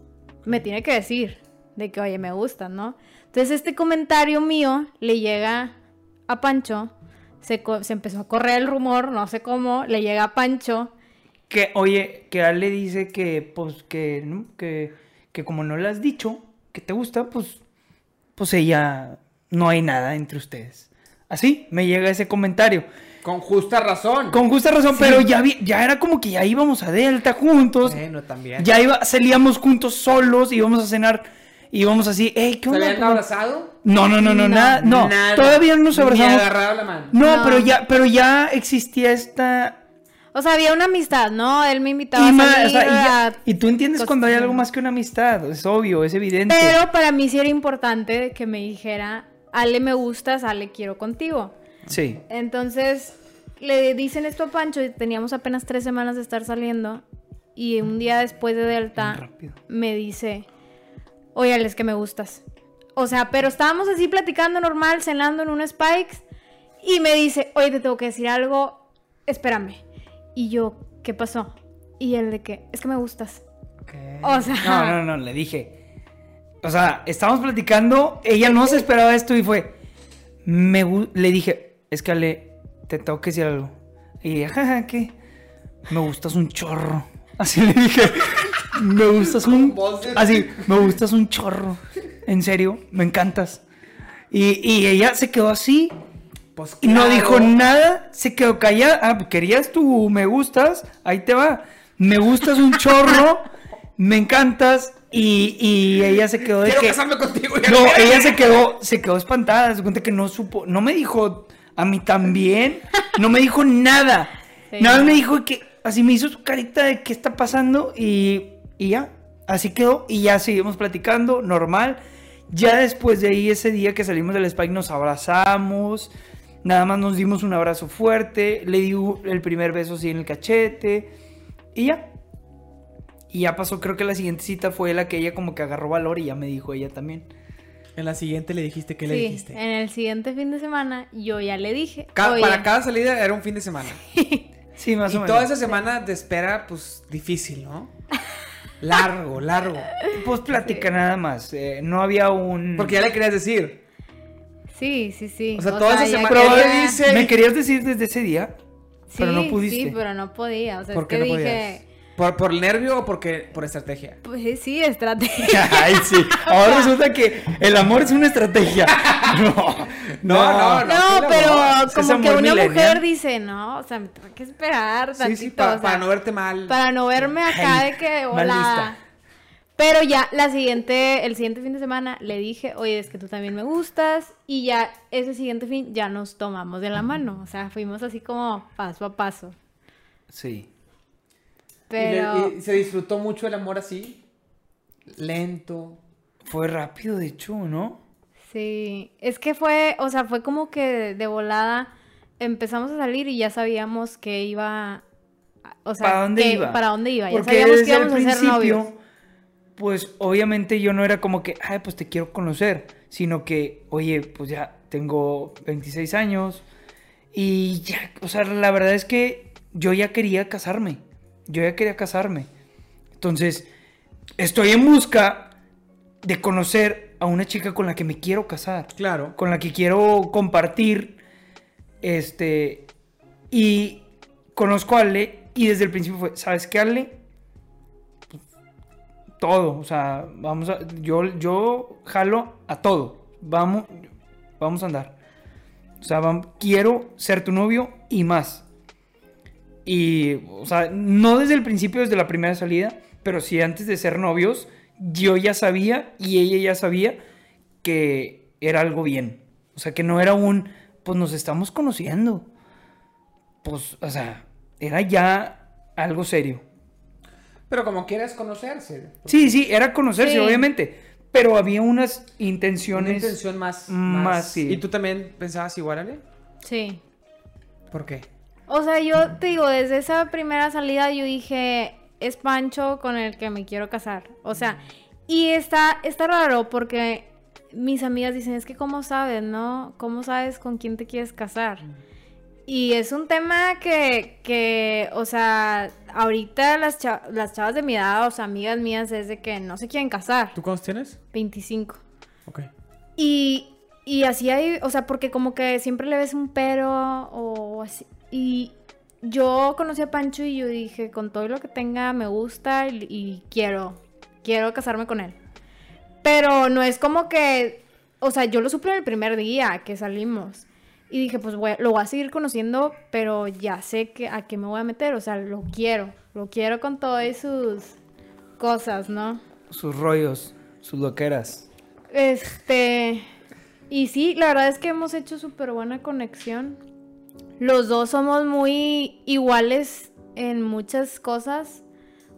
me tiene que decir de que, oye, me gusta, ¿no? Entonces este comentario mío le llega a Pancho, se, se empezó a correr el rumor, no sé cómo, le llega a Pancho. Que, oye, que él le dice que, pues, que, ¿no? que, que como no le has dicho que te gusta, pues, pues ella, no hay nada entre ustedes. Así me llega ese comentario. Con justa razón. Con justa razón, pero ya, vi- ya era como que ya íbamos a Delta juntos. Bueno, también. Ya iba, salíamos juntos solos, íbamos a cenar, íbamos así, hey, ¿qué ¿Se onda? habían ¿Cómo-" abrazado? No, no, no, no, No. nada, no, Nada. todavía no nos Ni abrazamos. agarrado la mano. No, No. pero ya, pero ya existía esta O sea, había una amistad, ¿no? Él me invitaba y, a salir o sea, y ya- a y tú entiendes cuando hay algo más que una amistad, es obvio, es evidente. Pero para mí sí era importante que me dijera, Ale me gustas, Ale quiero contigo. Sí. Entonces le dicen esto a Pancho y teníamos apenas tres semanas de estar saliendo y un día después de Delta me dice, oye Ale, es que me gustas. O sea, pero estábamos así platicando normal, cenando en un Spikes y me dice, oye, te tengo que decir algo, espérame. Y yo, ¿qué pasó? Y él de que, es que me gustas. O sea, No, no, no, le dije. O sea, estábamos platicando, ella no se esperaba esto y fue. Me le dije, es que Ale, te tengo que decir algo. Y ella, jaja, ¿qué? Me gustas un chorro. [laughs] Así le dije, me gustas un. Así, me gustas un chorro. En serio, me encantas. Y, y ella se quedó así Pues no dijo nada, se quedó callada. Ah, querías tú, me gustas, ahí te va. Me gustas un chorro, me encantas. Y, y ella se quedó de Quiero que. casarme contigo. ya No, quiero. ella se quedó, se quedó espantada. Se cuenta que no supo, no me dijo a mí también, no me dijo nada. Sí. Nada me dijo que así me hizo su carita de qué está pasando y, y ya, así quedó. Y ya seguimos platicando, normal. Ya después de ahí, ese día que salimos del Spike, nos abrazamos. Nada más nos dimos un abrazo fuerte. Le di el primer beso así en el cachete. Y ya. Y ya pasó, creo que la siguiente cita fue la que ella como que agarró valor y ya me dijo ella también. En la siguiente le dijiste, ¿qué le sí, dijiste? en el siguiente fin de semana yo ya le dije, Ca- "Oye, para cada salida era un fin de semana. [laughs] Sí, más y o menos. toda esa semana de espera, pues difícil, ¿no? [laughs] Largo, largo. Pues plática nada más. eh, no había un... Porque ya le querías decir. Sí, sí, sí. O sea, toda esa ya semana- quería- dice- ¿Me querías decir desde ese día? pero no Sí, pudiste. Sí, pero no podía. O sea, ¿Por es qué que no dije, podías? ¿Por, ¿Por el nervio o porque, por estrategia? pues sí, estrategia. [laughs] Ay, sí. [laughs] Ahora resulta que el amor es una estrategia. [laughs] No. No, no, No, no, pero amor. Como que una mujer dice, no, o sea, me tengo que esperar Sí, tantito. sí, pa- o sea, para no verte mal. para no verme acá Ay, de que, mal hola. Pero ya, la siguiente, el siguiente fin de semana le dije, oye, es que tú también me gustas. Y ya, ese siguiente fin, ya nos tomamos de la mano. O sea, fuimos así como paso a paso. Sí. Y le- Pero... y se disfrutó mucho el amor así. Lento. Fue rápido, de hecho, ¿no? Sí, es que fue, o sea, fue como que de volada empezamos a salir y ya sabíamos que iba, o sea, ¿Para dónde que- iba? para dónde iba, ya Porque sabíamos que íbamos a ser novios. Pues obviamente yo no era como que, ay, pues te quiero conocer, sino que, oye, pues ya tengo 26 años y ya, o sea, la verdad es que yo ya quería casarme, yo ya quería casarme. Entonces, estoy en busca de conocer a una chica con la que me quiero casar Claro. con la que quiero compartir. Este. Y conozco a Ale y desde el principio fue, ¿sabes qué, Ale? Todo, o sea, vamos a, yo, yo jalo a todo, vamos, vamos a andar. O sea, quiero ser tu novio y más. Y, o sea, no desde el principio, desde la primera salida, pero sí antes de ser novios, yo ya sabía y ella ya sabía que era algo bien. O sea, que no era un, pues nos estamos conociendo. Pues, o sea, era ya algo serio. Pero como quieras conocerse. Sí, sí, era conocerse, Sí. obviamente. Pero había unas Una intenciones. intención más, más, más. sí. ¿Y tú también pensabas igual, Ale? Sí. ¿Por qué? O sea, yo te digo, desde esa primera salida yo dije, es Pancho con el que me quiero casar. O sea, y está, está raro porque mis amigas dicen, es que cómo sabes, ¿no? ¿Cómo sabes con quién te quieres casar? Y es un tema que, que o sea, ahorita las, las chavas de mi edad, o sea, amigas mías, es de que no se quieren casar. ¿Tú cuántos tienes? 25. Ok. Y, y así hay, o sea, porque como que siempre le ves un pero o así. Y yo conocí a Pancho y yo dije, con todo lo que tenga, me gusta y, y quiero, quiero casarme con él. Pero no es como que, o sea, yo lo supe el primer día que salimos. Y dije, pues voy lo voy a seguir conociendo, pero ya sé que a qué me voy a meter, o sea, lo quiero, lo quiero con todas sus cosas, ¿no? Sus rollos, sus loqueras. Este. Y sí, la verdad es que hemos hecho súper buena conexión. Los dos somos muy iguales en muchas cosas.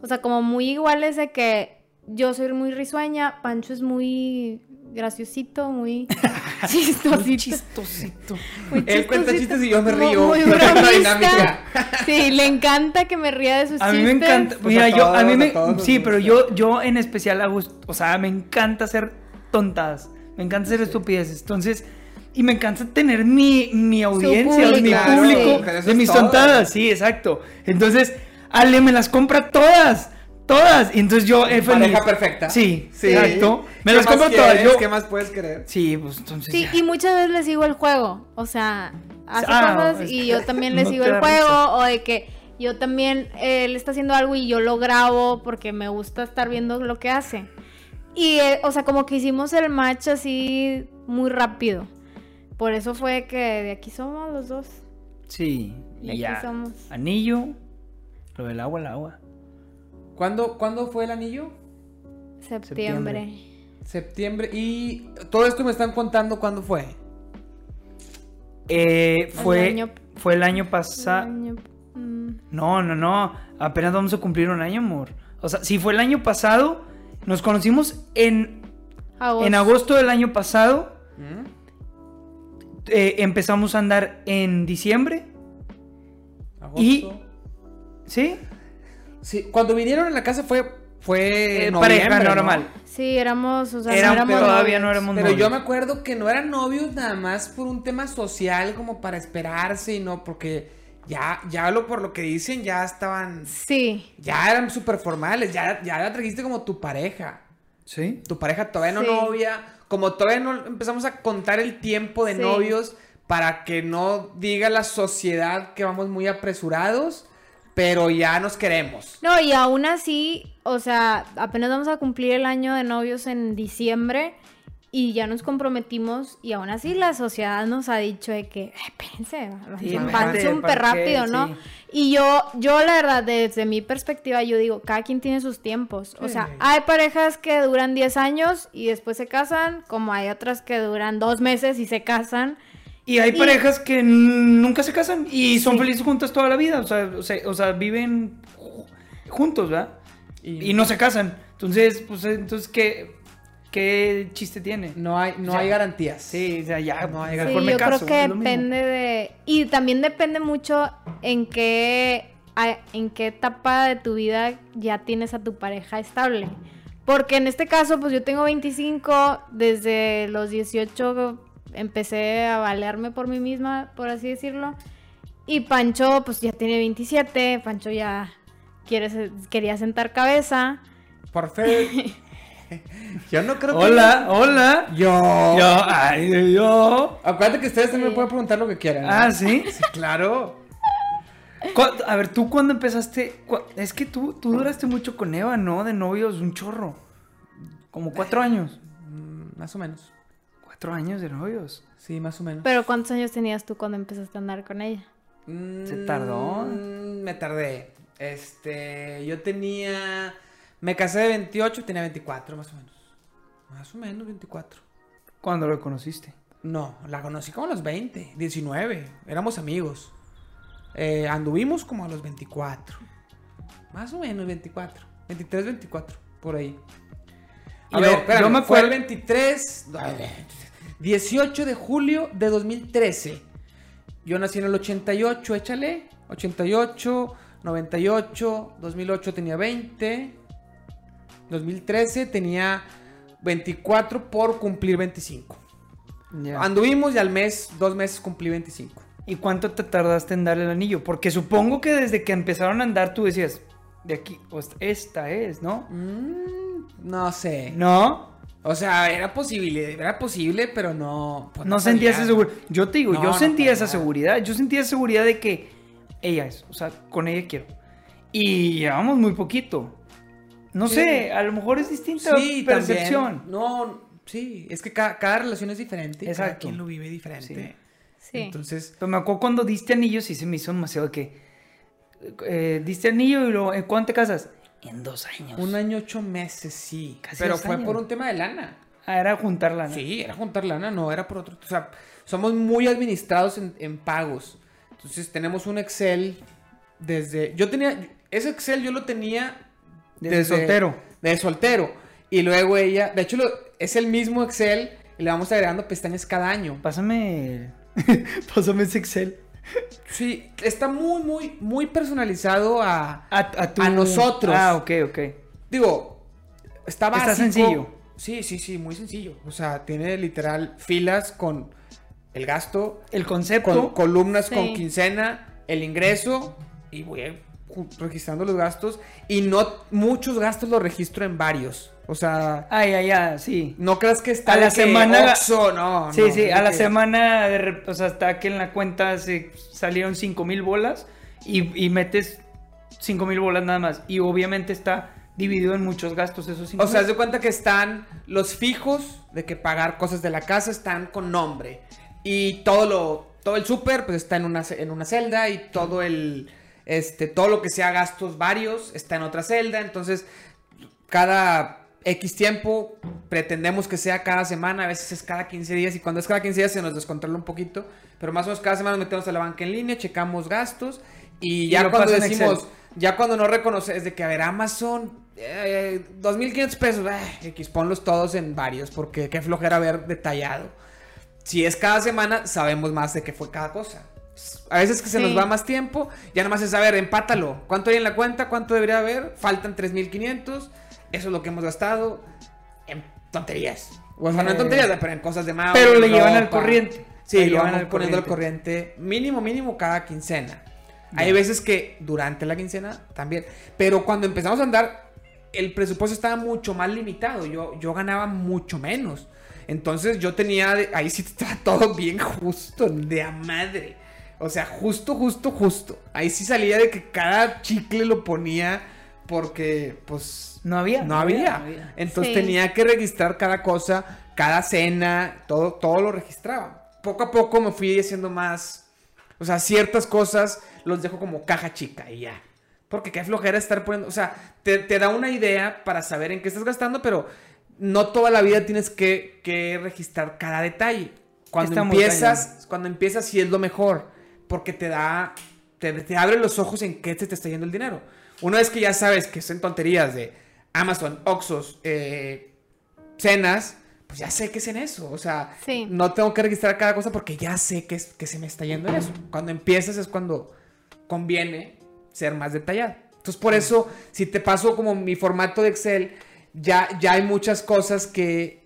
O sea, como muy iguales de que yo soy muy risueña, Pancho es muy graciosito, muy [laughs] [laughs] chistosito. Chistosito. muy Él cuenta chistes y yo me río. Muy [laughs] la dinámica. Sí, le encanta que me ría de sus A mí chistes. me encanta. Pues Mira, a yo, a mí me. a Sí, pero yo, yo en especial hago. O sea, me encanta hacer tontadas. Me encanta hacer estupideces. Entonces. Y me encanta tener mi, mi audiencia, público, mi claro, público sí. De mis todo. tontadas. Sí, exacto. Entonces, Ale me las compra todas. Todas. Y entonces yo he feliz. Pareja perfecta. Sí, Sí. exacto. Me ¿Qué las compro todas. Yo, ¿Qué más puedes querer? Sí, pues entonces. Sí, ya. y muchas veces le sigo el juego. O sea, hace Ah, cosas es y que yo también le no sigo el juego. risa. O de que yo también, él está haciendo algo y yo lo grabo porque me gusta estar viendo lo que hace. Y, eh, o sea, como que hicimos el match así muy rápido. Por eso fue que de aquí somos los dos. Sí. Y aquí ya. somos. Anillo. Lo del agua, el agua. ¿Cuándo, ¿Cuándo fue el anillo? Septiembre. Septiembre. Y todo esto me están contando cuándo fue. Eh, fue, año- fue el año pasado. año- mm, No, no, no. Apenas vamos a cumplir un año, amor. O sea, si fue el año pasado, nos conocimos en, agosto. en agosto del año pasado. ¿Mm? eh, empezamos a andar en diciembre. Agosto. Y- ¿Sí? Sí, cuando vinieron a la casa fue. Fue. Eh, pareja ¿no? normal. Sí, éramos, o sea, Era- no éramos todavía novios. no éramos Pero yo me acuerdo que no eran novios nada más por un tema social, como para esperarse y no, porque ya, ya lo por lo que dicen, ya estaban. Sí. Ya eran súper formales, ya, ya la trajiste como tu pareja. ¿Sí? Tu pareja todavía no Sí. novia. Como todavía no empezamos a contar el tiempo de Sí. novios para que no diga la sociedad que vamos muy apresurados, pero ya nos queremos. No, y aún así, o sea, apenas vamos a cumplir el año de novios en diciembre y ya nos comprometimos y aún así la sociedad nos ha dicho de que, "Eh, espérense, Sí, van súper rápido, ¿no? Sí. Y yo, yo la verdad, desde mi perspectiva, yo digo, cada quien tiene sus tiempos. O sea, hay parejas que duran 10 años y después se casan, como hay otras que duran dos meses y se casan. Y hay Y- parejas que nunca se casan y son Sí. felices juntas toda la vida. O sea, o sea, o sea, viven ju- juntos, ¿verdad? Y, Y no se casan. Entonces, pues, entonces, ¿qué, qué chiste tiene? no hay, no hay garantías. Sí, o sea, ya, No hay pues, Sí, yo caso, creo que depende de... Y también depende mucho en qué, a- en qué etapa de tu vida ya tienes a tu pareja estable. Porque en este caso, pues yo tengo 25, desde los 18 empecé a valerme por mí misma, por así decirlo. Y Pancho, pues ya tiene 27, Pancho ya quiere, quería sentar cabeza. Por fe. [laughs] yo no creo que. Hola, hola. Yo. Yo, ay, yo. Acuérdate que ustedes también Sí. pueden preguntar lo que quieran. ¿no? Ah, ¿sí? Sí, claro. A ver, tú cuando empezaste. cu- Es que tú, tú duraste mucho con Eva, ¿no? De novios, un chorro. Como cuatro años. Mm, Más o menos. Cuatro años de novios. Sí, más o menos. Pero ¿cuántos años tenías tú cuando empezaste a andar con ella? ¿Se tardó? Mm, Me tardé. Este, yo tenía... Me casé de 28, tenía 24 más o menos. Más o menos 24. ¿Cuándo lo conociste? No, la conocí como a los 20, 19. Éramos amigos. Eh, anduvimos como a los 24. Más o menos 24. 23, 24, por ahí. A Y ver, yo- espérame, yo me fue el acuerdo- 23... 18 de julio de 2013. Yo nací en el 88, échale. 88, 98, 2008 tenía 20. 2013 tenía 24 por cumplir 25. Ya. Anduvimos y al mes, dos meses cumplí 25. ¿Y cuánto te tardaste en darle el anillo? Porque supongo que desde que empezaron a andar tú decías, de aquí, esta es, ¿no? Mm, no sé. ¿No? O sea, era posible, era posible, pero no. pues, no sentías sabía. esa seguridad. Yo te digo, No, yo no sentía esa seguridad. Yo sentía esa seguridad de que ella es, o sea, con ella quiero. Y llevamos muy poquito. No Sí. sé, a lo mejor es distinta Sí, percepción. también. No, sí, es que cada, cada relación es diferente. y Cada Exacto. quien lo vive diferente. Sí. Sí. Entonces, Pero me acuerdo cuando diste anillos y se me hizo demasiado de que eh, diste anillo y luego, ¿en cuándo te casas? En dos años. un año, ocho meses, sí. Casi pero fue años. por un tema de lana. Ah, era juntarla. ¿no? Sí, era juntar lana, no era por otro. O sea, somos muy administrados en, en pagos. Entonces tenemos un Excel desde. Yo tenía. Ese Excel yo lo tenía Desde soltero. De soltero. Y luego ella. De hecho, lo- es el mismo Excel y le vamos agregando pestañas cada año. Pásame. [laughs] Pásame ese Excel. Sí, está muy, muy, muy personalizado a. A, a, tu- A nosotros. Ah, ok, ok. Digo, está Está básico. sencillo. Sí, sí, sí, muy sencillo. O sea, tiene literal filas con el gasto, El concepto. con columnas Sí. con quincena, el ingreso y ju- registrando los gastos y no muchos gastos los registro en varios. O sea, Ay, ay, ay, sí. no creas que está A la que semana- Oxxo, no, Sí, no, sí, a la que- semana, o sea, hasta que en la cuenta se salieron 5 mil bolas y, y metes 5 mil bolas nada más. Y obviamente está dividido en muchos gastos esos 5 O sea, haz de cuenta que están los fijos de que pagar cosas de la casa están con nombre. Y todo lo todo el súper pues está en una en una celda y todo el este todo lo que sea gastos varios está en otra celda, entonces cada X tiempo pretendemos que sea cada semana, a veces es cada 15 días y cuando es cada 15 días se nos descontrola un poquito, pero más o menos cada semana nos metemos a la banca en línea, checamos gastos y ya cuando decimos ya cuando no reconoces es de que, a ver, Amazon, eh, 2.500 pesos, eh, X, ponlos todos en varios, porque qué flojera ver detallado. Si es cada semana, sabemos más de qué fue cada cosa. A veces que se Sí. nos va más tiempo, ya nomás es saber, empátalo. ¿Cuánto hay en la cuenta? ¿Cuánto debería haber? Faltan 3.500. Eso es lo que hemos gastado en tonterías. O sea, no en tonterías, pero en cosas de más. pero le llevan al corriente. Sí, llevan vamos al poniendo al corriente. mínimo, mínimo cada quincena. Hay veces que durante la quincena también. Pero cuando empezamos a andar, el presupuesto estaba mucho más limitado. Yo, yo ganaba mucho menos. Entonces yo tenía, ahí sí estaba [laughs] todo bien justo, de a madre. O sea, justo, justo, justo. Ahí sí salía de que cada chicle lo ponía porque, pues, No había. no había. no había. Entonces Sí. tenía que registrar cada cosa, cada cena, todo, todo lo registraba. Poco a poco me fui haciendo más. O sea, ciertas cosas los dejo como caja chica y ya. Porque qué flojera estar poniendo. O sea, te, te da una idea para saber en qué estás gastando, pero no toda la vida tienes que, que registrar cada detalle. Cuando Está empiezas, cuando empiezas sí es lo mejor. Porque te da. Te, te abre los ojos en qué te, te está yendo el dinero. Una vez que ya sabes que son tonterías de Amazon, Oxos, eh, cenas, pues ya sé que es en eso. O sea, Sí. no tengo que registrar cada cosa porque ya sé que, es, que se me está yendo en eso. Cuando empiezas es cuando conviene ser más detallado. Entonces, por eso, si te paso como mi formato de Excel, ya, ya hay muchas cosas que,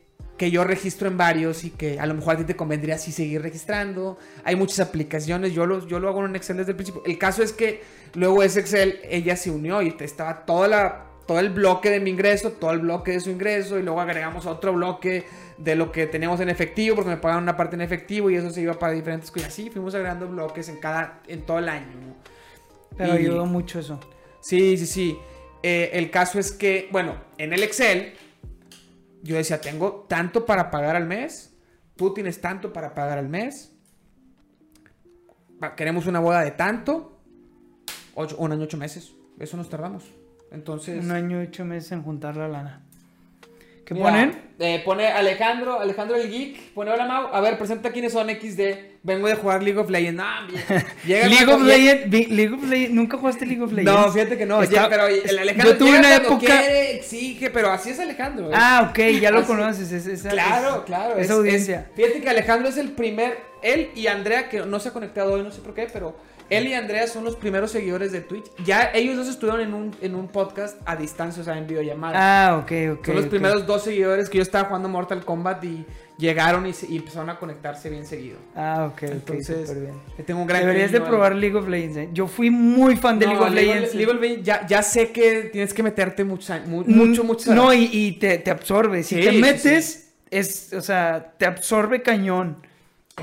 que yo registro en varios y que a lo mejor a ti te convendría así seguir registrando. Hay muchas aplicaciones, yo lo, yo lo hago en un Excel desde el principio. El caso es que luego ese Excel, ella se unió y estaba toda la, todo el bloque de mi ingreso, todo el bloque de su ingreso y luego agregamos otro bloque de lo que teníamos en efectivo porque me pagaban una parte en efectivo y eso se iba para diferentes cosas. Así fuimos agregando bloques en cada, en todo el año. Pero Y- ayudó mucho eso. Sí, sí, sí. Eh, el caso es que, bueno, en el Excel, yo decía, tengo tanto para pagar al mes, tú tienes tanto para pagar al mes, queremos una boda de tanto, ocho- un año, ocho meses, eso nos tardamos. Entonces... Un año ocho meses en juntar la lana. ¿Qué Mira, ponen? eh, pone Alejandro, Alejandro el Geek, pone hola Mau, a ver, presenta quiénes son XD, vengo de jugar League of Legends, bien. [laughs] Llega League of Legends, League of Legends, ¿nunca jugaste League of Legends? No, fíjate que no, Está- ya, pero el Alejandro Yo tuve una época... quiere, exige, pero así es Alejandro. ¿eh? Ah, ok, ya lo Así- conoces. es- esa- Claro, es- claro. Esa es- audiencia. es- fíjate que Alejandro es el primer. Él y Andrea, que no se ha conectado hoy, no sé por qué, pero él y Andrea son los primeros seguidores de Twitch. Ya ellos dos estuvieron en un, en un podcast a distancia, o sea, en videollamada. Ah, ok, ok. son los primeros dos seguidores que yo estaba jugando Mortal Kombat y llegaron y, se- y empezaron a conectarse bien seguido. Ah, ok, Entonces, bien. le tengo un gran Deberías de probar League of Legends. eh. Yo fui muy fan de No, League of League Legends. League of Legends, ya, ya sé que tienes que meterte mucho, mu- Mm, mucho, mucho. No, y, y te, te absorbe. Si Sí, te sí, metes, es, o sea, te absorbe cañón.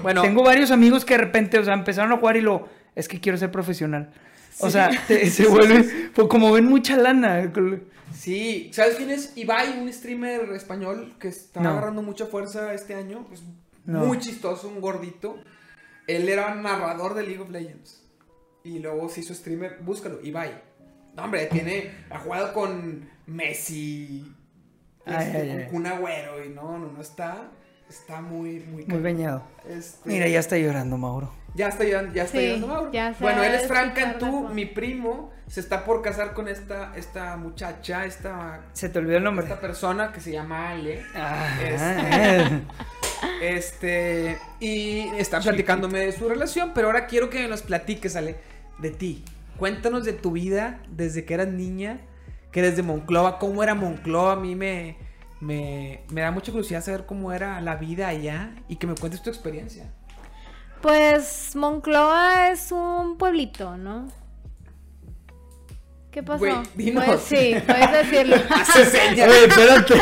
bueno, Tengo varios amigos que de repente, o sea, empezaron a jugar y lo, es que quiero ser profesional. O sea, [laughs] te- se vuelve, pues, como ven mucha lana. Sí, ¿sabes quién es Ibai, un streamer español que está No. agarrando mucha fuerza este año? Es No. muy chistoso, un gordito. Él era narrador de League of Legends. Y luego se hizo streamer, búscalo, Ibai. No, hombre, tiene, ha jugado con Messi, Ay, este, ay, con ay. Kun Agüero, y no, no, no está, está muy, muy... Muy bañado. Este, Mira, ya está llorando, Mauro. Ya está llorando, ya está Sí, llorando Mauro. ya bueno, él es Frank Cantú, mi primo, se está por casar con esta, esta muchacha, esta Se te olvidó el nombre. esta persona que se llama Ale. Ah, Este- [laughs] Este, y está platicándome de su relación, pero ahora quiero que nos platiques, Ale, de ti. Cuéntanos de tu vida desde que eras niña, que eres de Monclova, cómo era Monclova. A mí me, me, me da mucha curiosidad saber cómo era la vida allá y que me cuentes tu experiencia. Pues Monclova es un pueblito, ¿no? ¿Qué pasó? Güey, dinos. Pues sí, puedes decirlo. [laughs] Señas. Oye, espérate.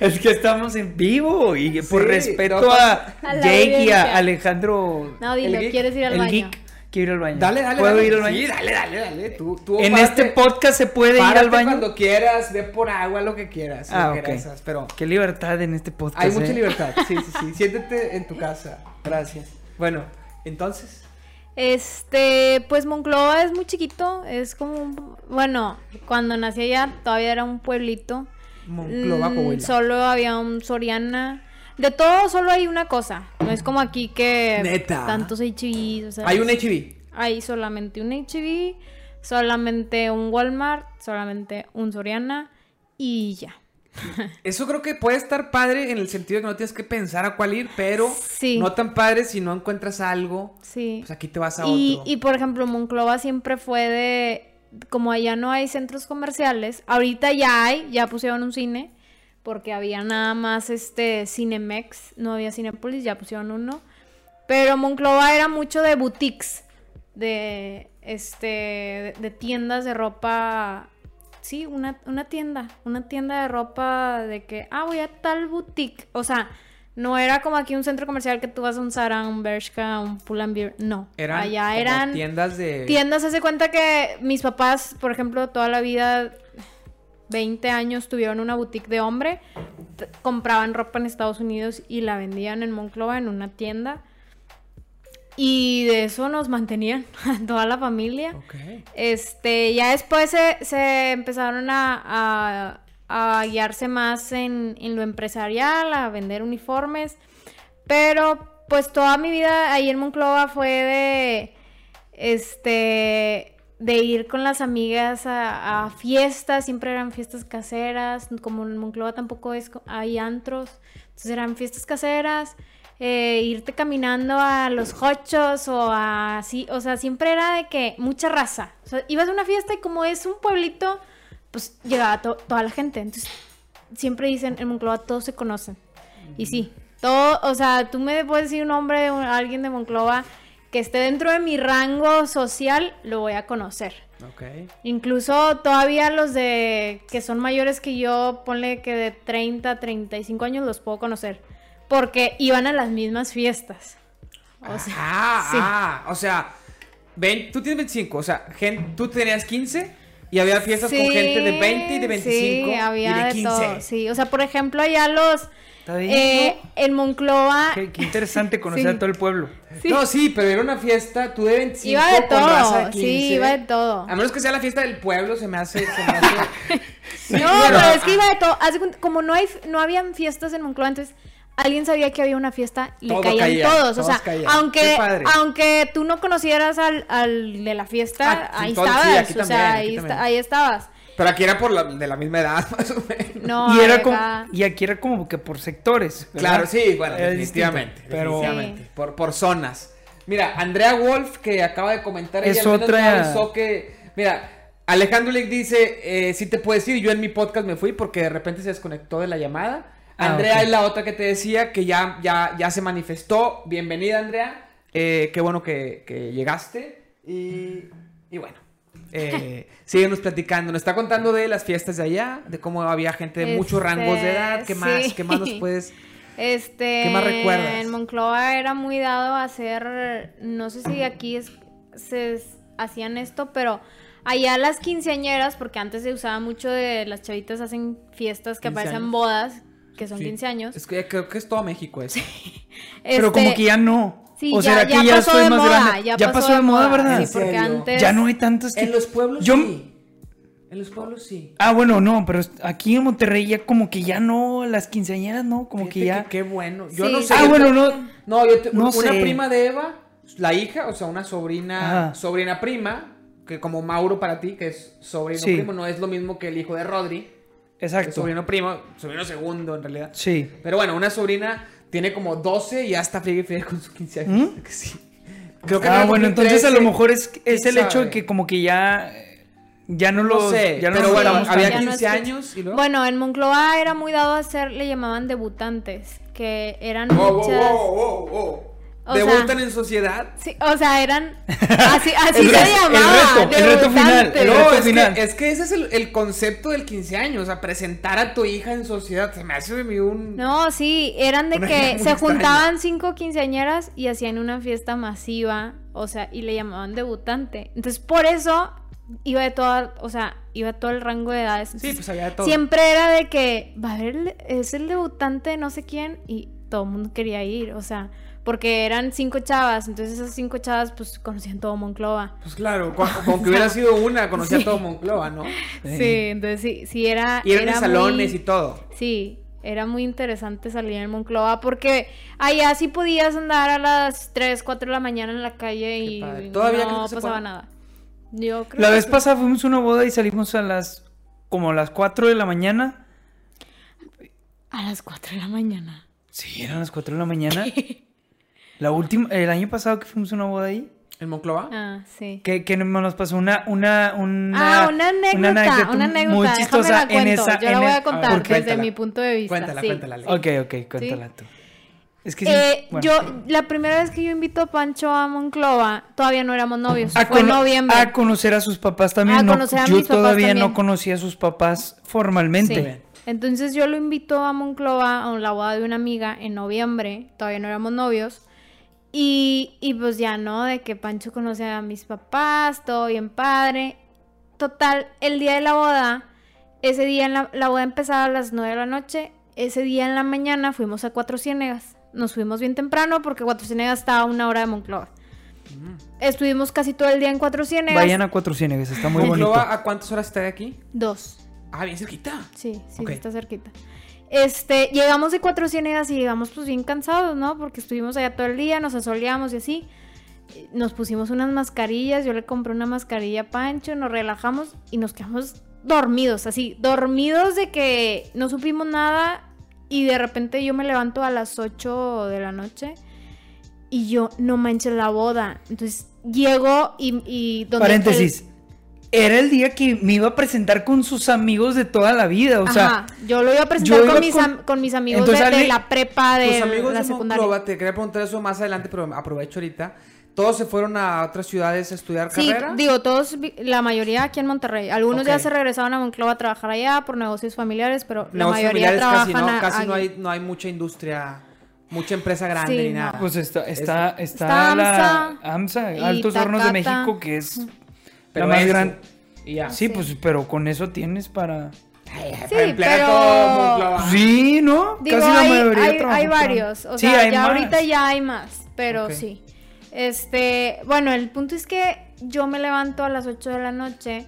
Es que estamos en vivo y por Sí, respeto no, a Jake y a. Alejandro. No, dilo, El geek, ¿quieres ir al el baño? geek. Quiero ir al baño. Dale, dale. ¿Puedo dale. ir al baño? Sí, dale, dale, dale. Tú, tú En párate- este podcast se puede ir al baño. cuando quieras, ve por agua, lo que quieras. Ah, lo que Pero Qué libertad en este podcast. Hay mucha ¿eh? libertad, sí, sí, sí. Siéntete en tu casa. Gracias. Bueno, entonces. Este, pues Monclova es muy chiquito, es como un... Bueno, cuando nací allá todavía era un pueblito. Monclova, Mm, Coahuila. Solo había un Soriana. De todo solo hay una cosa. No es como aquí que Neta. tantos HBs. O sea, Hay un HIV. Hay solamente un HB, solamente un Walmart, solamente un Soriana y ya. Eso creo que puede estar padre en el sentido de que no tienes que pensar a cuál ir, pero Sí. no tan padre si no encuentras algo. Sí. Pues aquí te vas a Y, otro. y por ejemplo, Monclova siempre fue de. Como allá no hay centros comerciales, ahorita ya hay, ya pusieron un cine, porque había nada más este Cinemex, no había Cinepolis, ya pusieron uno. Pero Monclova era mucho de boutiques, de este de, de tiendas de ropa. Sí, una, una tienda, una tienda de ropa de que, ah, voy a tal boutique. O sea, no era como aquí un centro comercial que tú vas a un Zara, un Bershka, un Pull&Bear. No, eran allá eran tiendas de. tiendas. Hace cuenta que mis papás, por ejemplo, toda la vida, 20 años, tuvieron una boutique de hombre. Compraban ropa en Estados Unidos y la vendían en Monclova en una tienda. Y de eso nos mantenían [laughs] toda la familia. Este, ya después se, se empezaron a, a- a guiarse más en, en lo empresarial, a vender uniformes. Pero pues toda mi vida ahí en Monclova fue de este de ir con las amigas a, a fiestas, siempre eran fiestas caseras, como en Monclova tampoco es, hay antros, entonces eran fiestas caseras, eh, irte caminando a los hochos o así, o sea, siempre era de que mucha raza, o sea, ibas a una fiesta y como es un pueblito, pues llegaba to- toda la gente, entonces siempre dicen en Monclova todos se conocen, y sí, todo, o sea, tú me puedes decir un nombre de un- alguien de Monclova que esté dentro de mi rango social, lo voy a conocer. Ok. Incluso todavía los de que son mayores que yo, ponle que de 30, 35 años los puedo conocer. Porque iban a las mismas fiestas. O sea, ah, [laughs] sí. ah, o sea, ven, tú tienes 25, o sea, gen- tú tenías 15 y había fiestas con Sí, gente de 20 y de 25 Sí, había y de de 15. todo. Sí, o sea, por ejemplo, allá los. Eh, en Monclova. Qué, qué interesante [laughs] conocer Sí. a todo el pueblo. sí, No, sí, pero era una fiesta, tú de 25 iba de con raza de todo. 15. Sí, iba de todo. A menos que sea la fiesta del pueblo, se me hace... Se me hace... [laughs] Sí, No, pero es que ah, iba de todo. Como no hay, no habían fiestas en Monclova, entonces alguien sabía que había una fiesta y le Todo caían caía, todos. O sea, caían. aunque, aunque tú no conocieras al, al de la fiesta, Ah, sí, ahí todo- sí, estabas. aquí o también, sea, aquí ahí, esta- ahí estabas. Pero aquí era por la, de la misma edad, [laughs] más o menos. No, y, era como, y aquí era como que por sectores. ¿verdad? Claro, sí, bueno, Era definitivamente. distinto, Pero definitivamente. Sí. Por, por zonas. Mira, Andrea Wolf, que acaba de comentar, Es ella al menos otra- que. Mira, Alejandro Lick dice: eh, Si te puedes ir, yo en mi podcast me fui porque de repente se desconectó de la llamada. Ah, Andrea ok. es la otra que te decía que ya, ya, ya se manifestó. Bienvenida, Andrea. Eh, qué bueno que, que llegaste. Y, y bueno. Eh, [laughs] síguenos platicando. Nos está contando de las fiestas de allá, de cómo había gente de muchos Este, rangos de edad. ¿Qué más? sí. ¿Qué más nos [laughs] puedes Este, ¿Qué más recuerdas? En Monclova era muy dado a hacer, no sé si aquí es- se hacían esto, pero allá las quinceañeras, porque antes se usaba mucho de las chavitas hacen fiestas que 15 parecen bodas, que son Sí. 15 años. Es que creo que es todo México eso. [laughs] Pero Este, como que ya no. Sí, o ya, será que ya ya pasó estoy de más moda, grande. ya, pasó de moda, ¿verdad? Sí, porque antes... Ya no hay tantas que... En los pueblos Yo- sí. En los pueblos sí. Ah, bueno, no, pero aquí en Monterrey ya como que ya no, las quinceañeras no, como que ya... Qué bueno. Yo Sí, no sé. Ah, bueno, no... No, yo te- no una sé. prima de Eva, la hija, o sea, una sobrina, Ajá. sobrina prima, que como Mauro para ti, que es sobrino Sí. primo, no es lo mismo que el hijo de Rodri, Exacto. sobrino primo, sobrino segundo en realidad. Sí. Pero bueno, una sobrina tiene como 12 y ya está friegue y friegue con sus 15 años. ¿Mm? [laughs] Que sí. Creo que ah, no bueno, entonces a lo 13. mejor es, es ¿Quién el hecho de sabe? que como que ya... Ya no No lo sé, ya no pero bueno, había Ya tanto. no 15 es que- años y luego... Bueno, en Monclova era muy dado a hacer, le llamaban debutantes, que eran Wow, wow, muchas... wow, wow, wow. O ¿Debutan sea- en sociedad? Sí, o sea, eran... [laughs] Así, así El se re- el llamaba. reto, el reto final, debutantes. el No, reto es final. que, es que ese es el, el concepto del 15 años, o sea, presentar a tu hija en sociedad. Se me hace de mí un... No, sí, eran de que se extraña. juntaban cinco quinceañeras y hacían una fiesta masiva, o sea, y le llamaban debutante. Entonces, por eso iba de toda, o sea, iba todo el rango de edades. Sí, Entonces, pues había de todo. Siempre era de que, va a ver, es el debutante de no sé quién, y todo el mundo quería ir, o sea, porque eran cinco chavas, entonces esas cinco chavas, pues, conocían todo Monclova. Pues claro, con, [laughs] con que hubiera sido una, conocía Sí. todo Monclova, ¿no? Sí, entonces sí, sí era... Y eran era salones muy- y todo. Sí, era muy interesante salir en Monclova porque allá sí podías andar a las 3, 4 de la mañana en la calle y. ¿Todavía no que pasaba puede? nada. Yo creo La que vez pasada fuimos a una boda y salimos a las... Como a las 4 de la mañana. A las 4 de la mañana. Sí, eran las 4 de la mañana. [laughs] La última... El año pasado que fuimos a una boda ahí. ¿En Monclova? Ah, sí. Que, que nos pasó una, una, una, ah, una anécdota, una anécdota. muy Déjame chistosa la en cuento. esa. Yo en la voy el- a contar ver, desde cuéntala. mi punto de vista. Cuéntala, sí. cuéntala. Ley. Ok, ok, cuéntala tú. Es que sí. Eh, bueno. Yo, la primera vez que yo invito a Pancho a Monclova, todavía no éramos novios. a, fue en noviembre. a conocer a sus papás también. A no, conocer a yo mis papás todavía no conocía a sus papás formalmente. Sí. Entonces yo lo invito a Monclova a la boda de una amiga en noviembre, todavía no éramos novios. Y, y pues ya, ¿no? De que Pancho conoce a mis papás, todo bien padre. Total, el día de la boda, ese día en la, la boda empezaba a las 9 de la noche, ese día en la mañana fuimos a Cuatro Ciénegas. Nos fuimos bien temprano porque Cuatro Ciénegas estaba a una hora de Monclova. Estuvimos casi todo el día en Cuatro Ciénegas. Vayan a Cuatro Ciénegas, está muy bonito. ¿Monclova a cuántas horas está de aquí? Dos. Ah, bien cerquita. Sí, sí, Ok. está cerquita. Este, llegamos de Cuatro Ciénegas y llegamos pues bien cansados, ¿no? Porque estuvimos allá todo el día, nos asoleamos y así. Nos pusimos unas mascarillas, yo le compré una mascarilla a Pancho, nos relajamos y nos quedamos dormidos, así, dormidos de que no supimos nada y de repente yo me levanto a las 8 de la noche y yo no manches la boda. Entonces llego y, y donde Paréntesis. Era el día que me iba a presentar con sus amigos de toda la vida. O sea, Ajá, yo lo iba a presentar iba con mis, con- am- con mis amigos Entonces, de, la prepa de Tus amigos la de secundaria. Monclova, te quería preguntar eso más adelante, pero aprovecho ahorita. ¿Todos se fueron a otras ciudades a estudiar Sí, carrera? digo, todos, la mayoría aquí en Monterrey. Algunos ya se regresaron a Monclova a trabajar allá por negocios familiares, pero la Negocios mayoría familiares trabajan casi, ¿no? a- Casi a- no hay, no hay mucha industria mucha empresa grande Sí, ni no. nada. Pues está, está, está, Está la AMSA Altos Hornos de. México, que es Pero la más. Y ya. Sí, Sí. pues, pero con eso tienes para... Ay, Sí, para emplear a pero- todo. Sí, ¿no? Digo, Casi la hay, mayoría hay- hay varios. O Sí, sea, ya más. ahorita ya hay más. Pero sí. Este, bueno, el punto es que yo me levanto a las 8 de la noche,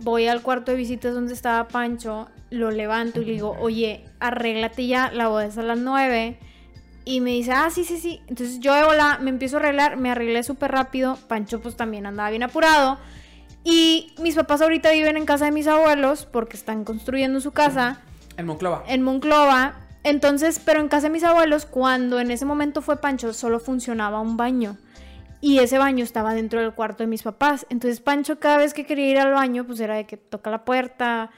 voy al cuarto de visitas donde estaba Pancho, lo levanto y le digo, oye, arréglate ya, la boda es a las 9. Y me dice, ah, sí, sí, sí. Entonces yo de bola me empiezo a arreglar, me arreglé súper rápido. Pancho pues también andaba bien apurado. Y mis papás ahorita viven en casa de mis abuelos porque están construyendo su casa En Monclova. en Monclova. Entonces, pero en casa de mis abuelos, cuando en ese momento fue Pancho, solo funcionaba un baño. Y ese baño estaba dentro del cuarto de mis papás. Entonces, Pancho, cada vez que quería ir al baño, pues era de que toca la puerta.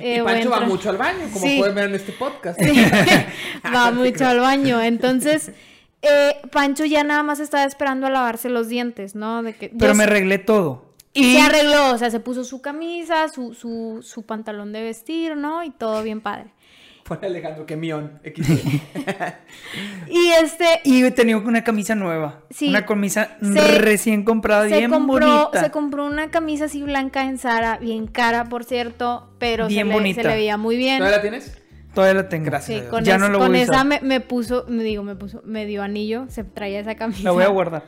eh, y o Pancho va mucho al baño, como Sí. pueden ver en este podcast. Sí, [laughs] [laughs] va mucho al baño. Entonces, eh, Pancho ya nada más estaba esperando a lavarse los dientes, ¿no? De que Pero me arreglé todo. Y se arregló, o sea, se puso su camisa, su, su, su pantalón de vestir, ¿no? Y todo bien padre. Pone Alejandro, que mión. XD. [laughs] Y este, Y he tenido una camisa nueva. Sí. Una camisa Se- recién comprada, bien compró, bonita. se compró una camisa así blanca en Zara, bien cara, por cierto, pero Bien se, le, bonita. se le veía muy bien. ¿Todavía la tienes? Todavía la tengo. Gracias. Sí, con, Ya es- no lo con voy a esa me, me puso, me digo, me puso, me dio anillo, se traía esa camisa. La voy a guardar.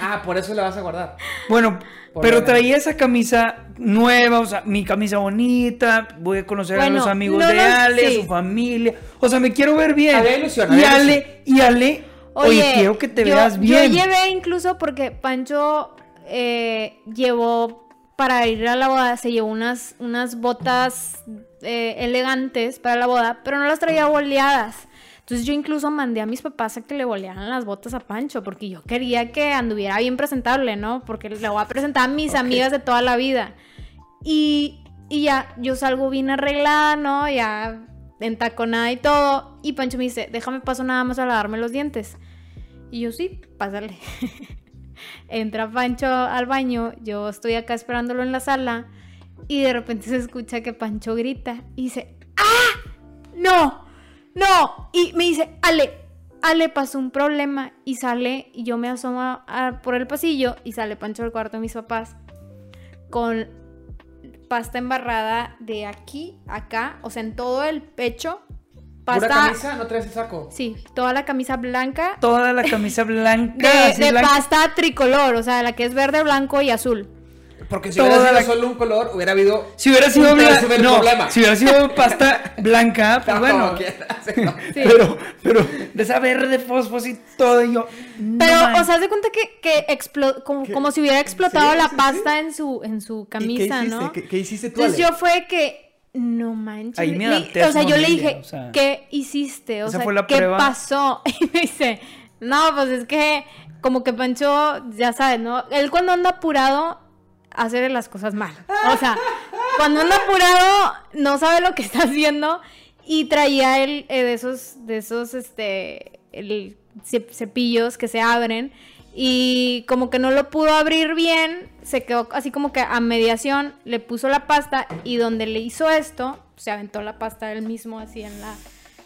Ah, por eso la vas a guardar. Bueno, Por pero traía esa camisa nueva, o sea, mi camisa bonita. Voy a conocer a los amigos no de Ale, a sí. su familia. O sea, me quiero ver bien. Había ilusión, y Ale, y Ale, oye, quiero que te yo- veas bien. Yo llevé incluso porque Pancho eh, llevó para ir a la boda, se llevó unas, unas botas eh, elegantes para la boda, pero no las traía boleadas. Entonces yo incluso mandé a mis papás a que le bolearan las botas a Pancho, porque yo quería que anduviera bien presentable, ¿no? Porque le voy a presentar a mis amigas de toda la vida. Y, y ya, yo salgo bien arreglada, ¿no? Ya entaconada y todo. Y Pancho me dice, déjame paso nada más a lavarme los dientes. Y yo, sí, pásale. [laughs] Entra Pancho al baño, yo estoy acá esperándolo en la sala. Y de repente se escucha que Pancho grita y dice, ¡Ah! ¡No! ¡No! Y me dice, Ale, Ale pasó un problema. Y sale, y yo me asomo a- por el pasillo y sale Pancho del cuarto de mis papás con pasta embarrada de aquí a acá, o sea, en todo el pecho. ¿Pura Pasta, camisa? ¿No traes el saco? sí, toda la camisa blanca Toda la camisa [laughs] blanca. de, así de blanca. pasta tricolor, o sea, la que es verde, blanco y azul. Porque si Toda hubiera sido la- solo un color, hubiera habido. Si hubiera sido un no, problema. si hubiera sido [laughs] pasta blanca, pues No, bueno. como quieras, no. [laughs] Sí. Pero, pero de esa verde fosfos y todo, y yo. no Pero, manches. o sea, haz de cuenta que, que explo- como, como si hubiera explotado Sí, la sí, pasta en su en su ¿Y qué camisa? ¿no? ¿Qué, qué hiciste tú? Entonces Ale? yo fue que no manches. Ahí me Le- adapté o sea, yo le dije, o sea. ¿qué hiciste? O Esa sea, fue la ¿qué prueba. pasó? [laughs] Y me dice, no, pues es que como que Pancho, ya sabes, ¿no? Él cuando anda apurado, hace las cosas mal. O sea, cuando anda apurado, no sabe lo que está haciendo y traía el eh, de esos, de esos, este, el cepillos que se abren y como que no lo pudo abrir bien, se quedó así como que a mediación, le puso la pasta y donde le hizo esto, se aventó la pasta él mismo así en la,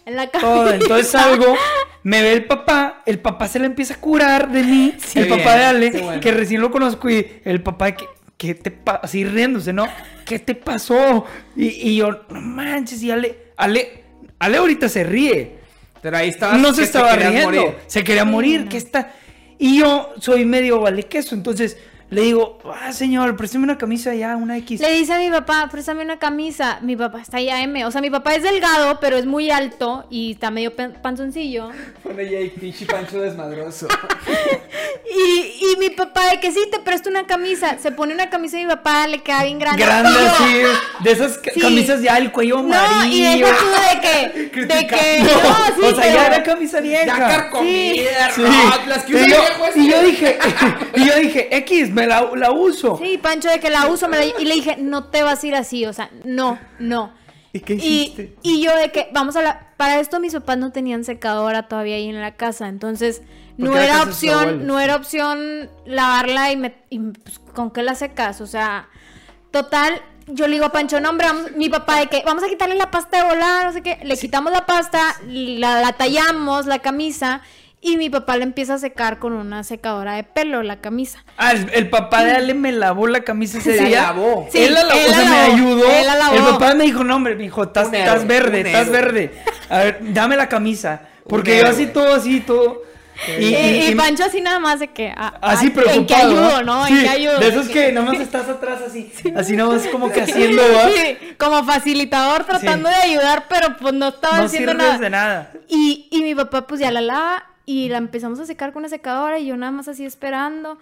en la Todo, camisa. entonces [laughs] salgo, me ve el papá, el papá se le empieza a curar de mí, el papá de Ale, bueno. que recién lo conozco, y el papá de que, ¿qué te pasa? Así riéndose, ¿no? ¿Qué te pasó? Y, y yo, no manches, y Ale, Ale, Ale ahorita se ríe. Pero ahí estabas. no se estaba riendo, morir. se quería morir, no. que está. Y yo soy medio vale queso, entonces le digo, ah, señor, présteme una camisa ya, una X. Le dice a mi papá, préstame una camisa. Mi papá está ya M. O sea, mi papá es delgado, pero es muy alto y está medio pan- panzoncillo. [laughs] Pone ya ahí pinche Pancho desmadroso. [laughs] Y, y mi papá, de que sí, te presto una camisa. Se pone una camisa de mi papá, le queda bien grande. Grande Y así, de esas ca- Sí. camisas ya el cuello No, amarillo. y deja tú de que. [laughs] De que. No, No, sí, o sea, pero- ya era camisa vieja. Ya carcomida, Sí. Las que y, usan yo, viejos. y yo dije, y yo dije, X, me la, la uso. Sí, Pancho, de que la uso. me la- y le dije, no te vas a ir así. O sea, no, no. ¿Y qué hiciste? y yo de que, vamos a la... Para esto mis papás no tenían secadora todavía ahí en la casa, entonces no era opción, no era opción lavarla y, me, y, pues, con qué la secas, o sea, total, yo le digo a Pancho, no hombre, vamos- mi papá de que vamos a quitarle la pasta de volar, no sé qué, le quitamos la pasta, la, la tallamos, la camisa, Y mi papá le empieza a secar con una secadora de pelo la camisa. Ah, el, el papá de Ale me lavó la camisa ese Se día. lavó. Sí, él la lavó, él o sea, la me ayudó. él la lavó. El papá me dijo, no, hombre, me dijo, estás, Un héroe, estás verde, estás verde. A ver, dame la camisa. Porque Un yo héroe. así todo, así todo. Y, y- y Pancho así nada más de que... ah, Así ah, preocupado. ¿En qué ayudo, no? ¿En Sí, qué ayudo? De esos que [laughs] nada más estás atrás así. Así nada más como que haciendo, ¿va? Sí, como facilitador tratando de ayudar, pero pues no estaba No haciendo nada. de nada. Y, y mi papá pues ya la lava y la empezamos a secar con una secadora y yo nada más así esperando.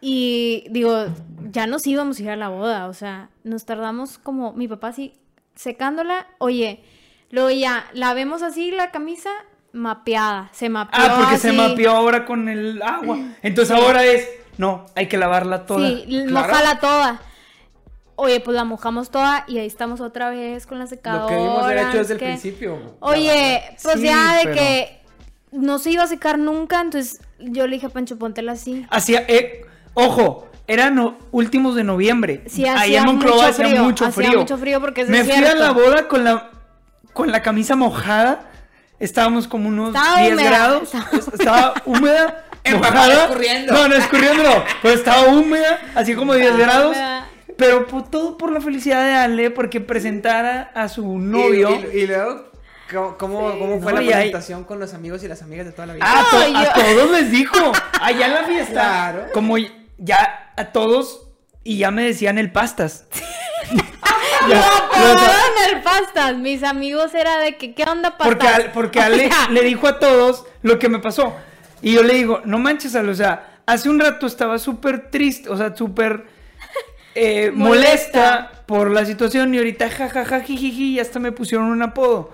Y digo, ya nos íbamos a ir a la boda, o sea, nos tardamos como mi papá así secándola. Oye, luego ya la vemos así la camisa mapeada, se mapeó. Ah, porque se mapeó ahora con el agua. Entonces ahora es, no, hay que lavarla toda. Sí, Claro. mojala toda. Oye, pues la mojamos toda y ahí estamos otra vez con la secadora. Lo que debimos haber hecho desde el principio. Oye, pues Sí, ya de pero- que no se iba a secar nunca, entonces yo le dije a Pancho, póntela así. Hacía, eh, ojo, eran no- últimos de noviembre. Sí, Ahí hacía en Monclova mucho hacía frío, mucho hacía frío. mucho frío porque Me fui a la boda con la, con la camisa mojada. Estábamos como unos Estaba 10 húmeda, grados. estaba- Estaba húmeda. [laughs] Empapada, mojada. escurriendo. No, no escurriendo, no. Pero estaba húmeda, así como 10 Estaba grados. húmeda. Pero por- todo por la felicidad de Ale, porque presentara a su novio. Y, y- y luego, ¿cómo, cómo, cómo fue No, la presentación con los amigos y las amigas de toda la vida? Ah, a, to- No, a todos les dijo. Allá en la fiesta. Claro. Como ya a todos. Y ya me decían el pastas. No, [laughs] Ya, pero o sea, en el pastas. Mis amigos era de que, ¿qué onda pastas? porque Ale, porque [laughs] Ale sea, le dijo a todos lo que me pasó. Y yo le digo, no manches, Ale, o sea, hace un rato estaba súper triste, o sea, súper eh, [laughs] molesta. Molesta. por la situación y ahorita jajaja, jijiji, y hasta me pusieron un apodo.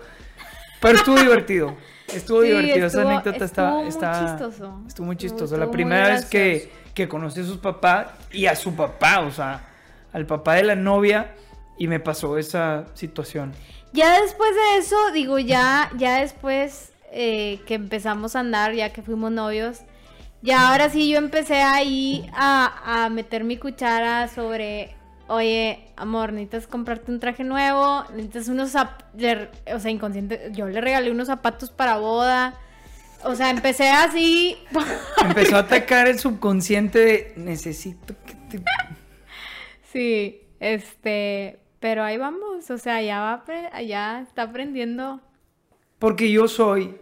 Pero estuvo divertido. Estuvo Sí, divertido, esa anécdota estaba, estuvo muy estaba- chistoso. Estuvo muy chistoso. Estuvo la primera vez que, que conocí a sus papás y a su papá, o sea, al papá de la novia, y me pasó esa situación. Ya después de eso, digo, ya, ya después eh, que empezamos a andar, ya que fuimos novios, ya ahora sí yo empecé ahí a, a meter mi cuchara sobre, oye, amor, necesitas comprarte un traje nuevo, necesitas unos, zap- le- o sea, inconsciente, yo le regalé unos zapatos para boda, o sea, empecé así, [laughs] Empezó a atacar el subconsciente de necesito que te... sí, este, pero ahí vamos, o sea, ya va, ya está aprendiendo. Porque yo soy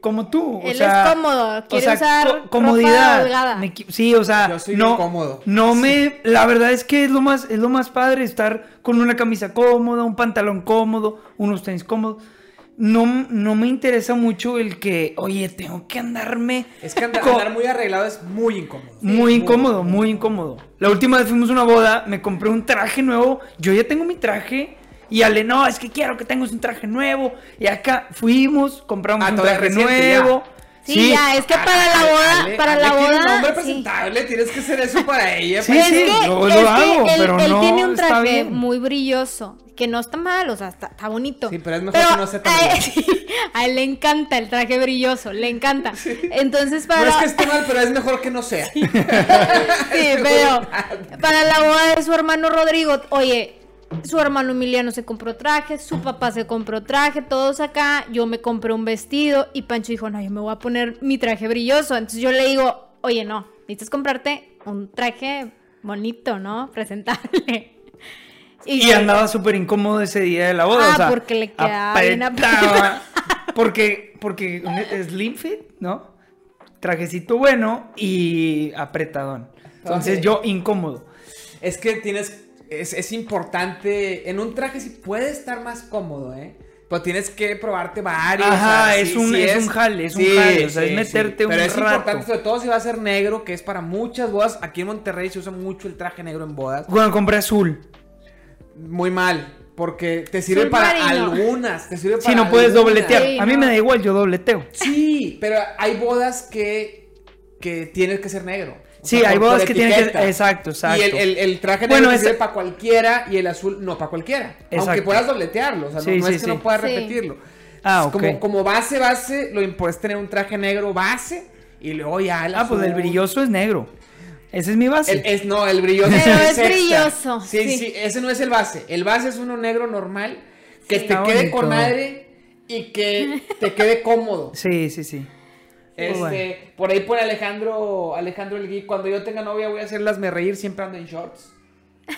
como tú. o Él sea, es cómodo, o quiere sea, usar co- ropa comodidad. holgada. Me sí, o sea, Yo soy no, bien cómodo. no me, la verdad es que es lo más, es lo más padre estar con una camisa cómoda, un pantalón cómodo, unos tenis cómodos. No, no me interesa mucho el que, oye, tengo que andarme Es que andar muy arreglado es muy incómodo. muy incómodo, muy incómodo. La última vez fuimos a una boda, me compré un traje nuevo. Yo ya tengo mi traje. Y Ale, no, es que quiero que tengas un traje nuevo. Y acá fuimos, compramos Ah, un traje reciente, nuevo. Sí, ya, es que para la boda, Ale, para Ale la un boda. nombre sí. presentable, tienes que hacer eso para [laughs] ella. Sí, pues. Es sí, que, es lo que hago, él, pero él no tiene un traje muy brilloso, que no está mal, o sea, está, está bonito. Sí, pero es mejor que no sea tan a él, [laughs] sí, a él le encanta el traje brilloso, le encanta. [laughs] Entonces, para... No es que esté mal, pero es mejor que no sea. Sí, pero para la boda de su hermano Rodrigo, oye, su hermano Emiliano se compró traje, su papá se compró traje, todos acá, yo me compré un vestido y Pancho dijo, no, yo me voy a poner mi traje brilloso. Entonces yo le digo, oye, no, necesitas comprarte un traje bonito, ¿no? Presentable. Y andaba súper incómodo ese día de la boda. Ah, o sea, porque le quedaba bien [laughs] porque, porque slim fit, ¿no? Trajecito bueno y apretadón. Entonces yo incómodo. Es que tienes. Es, es importante. En un traje sí puede estar más cómodo, ¿eh? Pero tienes que probarte varios. Ajá, o sea, es sí- un- sí es un jale, es un jale, o sea, es meterte un Pero es rato. importante, sobre todo si va a ser negro, que es para muchas bodas. Aquí en Monterrey se usa mucho el traje negro en bodas. Bueno, compré azul. Muy mal. Porque te sirve para marino. algunas. Te sirve Si para no puedes algunas. dobletear. Sí, a mí no. me da igual, yo dobleteo. Sí, pero hay bodas que, que tienes que ser negro. Sí, sea, hay por- bodas por que tienen que- exacto, exacto. Y el, el- el traje negro Bueno, sirve para cualquiera y el azul no para cualquiera. Aunque Exacto. puedas dobletearlo. O sea, no- Sí, no, sí, es que sí. no puedas Sí. repetirlo. Ah, Es como, ok. como base, base, lo importante es tener un traje negro base y luego ya el Ah, pues el brilloso es negro. Ese es mi base. El- es, no, el brilloso Pero el es extra. brilloso, Sí, sí, sí. ese no es el base. El base es uno negro normal que Sí. te Está quede bonito. con madre y que te quede cómodo. Sí, sí, sí. Este, bueno. por ahí pone Alejandro, Alejandro el Geek, cuando yo tenga novia voy a hacerlasme reír, siempre ando en shorts.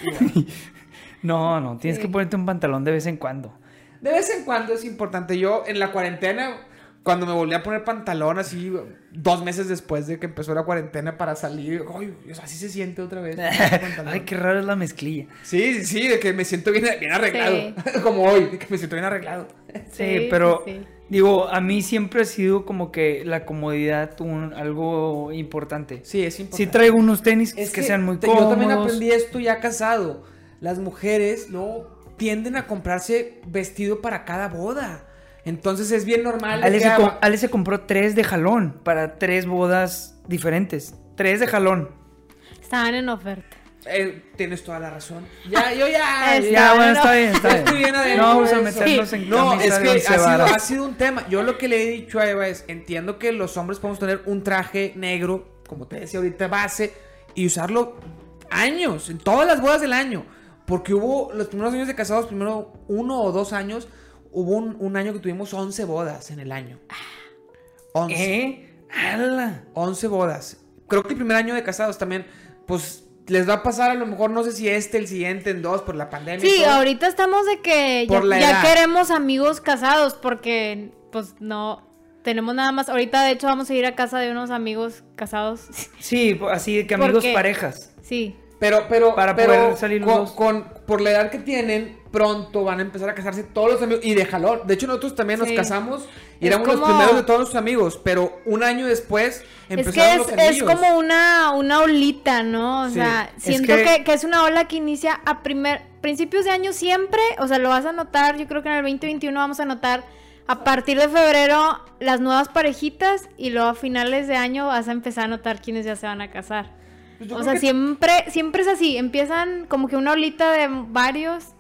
Bueno, [laughs] No, no, tienes Sí. que ponerte un pantalón de vez en cuando. de vez en cuando es importante. Yo en la cuarentena, cuando me volví a poner pantalón así, dos meses después de que empezó la cuarentena para salir, ay, así se siente otra vez. [laughs] Ay, qué raro es la mezclilla. Sí, sí, sí, de que me siento bien, bien arreglado. Sí. [laughs] Como hoy, de que me siento bien arreglado. Sí, Sí, pero sí, sí. Digo, a mí siempre ha sido como que la comodidad un, algo importante. Sí, es importante. Si traigo unos tenis Es que, sean muy te- cómodos. Yo también aprendí esto ya casado. Las mujeres no tienden a comprarse vestido para cada boda. Entonces es bien normal. Ale que se, com- Ale se compró tres de jalón para tres bodas diferentes. Tres de jalón. Estaban en oferta. Eh, tienes toda la razón. Ya, yo ya. [laughs] Está Ya, bueno, está bien, está bien. Estoy bien adentro no vamos a meternos en No, es que ha sido, varas. ha sido un tema. Yo lo que le he dicho a Eva es, entiendo que los hombres podemos tener un traje negro, como te decía ahorita, base, y usarlo años, en todas las bodas del año. Porque hubo los primeros años de casados, primero uno o dos años, hubo un, un año que tuvimos 11 bodas en el año. 11. ¿Eh? ¡Hala! 11 bodas. Creo que el primer año de casados también, pues les va a pasar a lo mejor, no sé si este, el siguiente, en dos, por la pandemia. y Sí, todo. ahorita estamos de que ya, queremos amigos casados porque pues no tenemos nada más. Ahorita de hecho vamos a ir a casa de unos amigos casados. [laughs] Sí, así de que amigos Porque- parejas. sí. Pero, pero, Para pero poder salir con, con- por la edad que tienen, pronto van a empezar a casarse todos los amigos y de jalón. De hecho, nosotros también nos casamos y Es éramos los primeros de todos nuestros amigos, pero un año después Es empezaron que es, los es como una, una olita, ¿no? O Sí. sea, Es siento que- que... que es una ola que inicia a primer, principios de año siempre. O sea, lo vas a notar, yo creo que en el 2021 vamos a notar a partir de febrero las nuevas parejitas y luego a finales de año vas a empezar a notar quiénes ya se van a casar. Pues O sea, que- siempre, siempre es así. Empiezan como que una olita de varios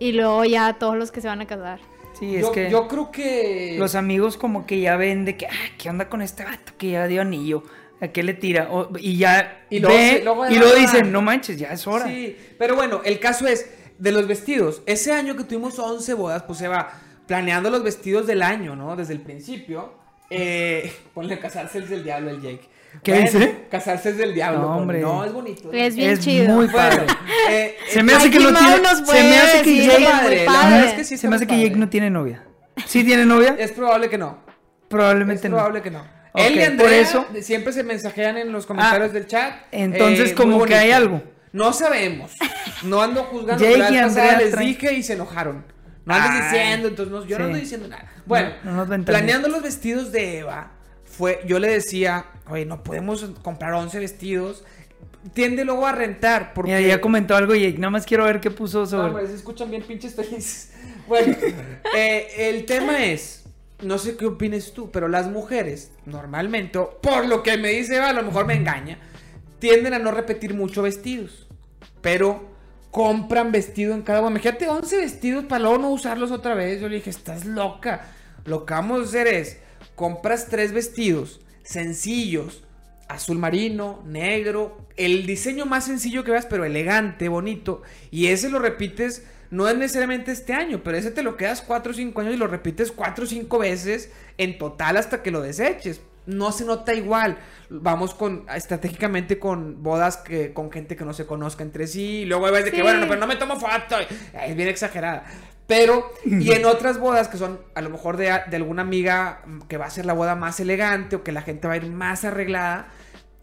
y luego ya todos los que se van a casar. Sí, es yo, que yo creo que... los amigos como que ya ven de que, ah, ¿qué onda con este vato que ya dio anillo? ¿A qué le tira? O- y ya Y luego ve se- luego y luego dicen, no manches, ya es hora. Sí, pero bueno, el caso es de los vestidos. Ese año que tuvimos 11 bodas, pues se va planeando los vestidos del año, ¿no? Desde el principio. Eh, [laughs] ponle casarse es del diablo el Jake. ¿Qué Bueno, dice? Casarse es del diablo. No, hombre. No, es bonito. Es bien Es chido. muy Bueno, padre. eh, Se me hace que no tiene, se me hace que Jake, que es muy padre, la padre. verdad es que sí se me hace que Jake no tiene novia. ¿Sí tiene novia? Es probable que no. Probablemente es no. probable que no. Él y por Andrea eso- siempre se mensajean en los comentarios Ah, del chat. entonces Eh, como que hay algo. No sabemos. No ando juzgando. Jake y Andrea les dije y se enojaron. No andes diciendo, entonces no- yo no ando diciendo nada. Bueno, No, no planeando los vestidos de Eva, fue, yo le decía, oye, no podemos comprar 11 vestidos. Tiende luego a rentar. Porque... Mira, ya comentó algo Jake, nada más quiero ver qué puso No, sobre. hombre, se escuchan bien pinches felices. [laughs] Bueno, eh, el tema es, no sé qué opines tú, pero las mujeres, normalmente, por lo que me dice Eva, a lo mejor me engaña, tienden a no repetir mucho vestidos. Pero compran vestido en cada uno. Imagínate 11 vestidos para luego no usarlos otra vez. Yo le dije, estás loca. Lo que vamos a hacer es, compras tres vestidos sencillos, azul marino, negro, el diseño más sencillo que veas, pero elegante, bonito. Y ese lo repites, no es necesariamente este año, pero ese te lo quedas 4 o 5 años y lo repites 4 o 5 veces en total hasta que lo deseches. No se nota igual. Vamos con estratégicamente con bodas que con gente que no se conozca entre sí. Y luego de que, Sí. bueno, no, pero no me tomo foto. Es bien exagerada. Pero, y en otras bodas que son a lo mejor de, de alguna amiga que va a ser la boda más elegante o que la gente va a ir más arreglada,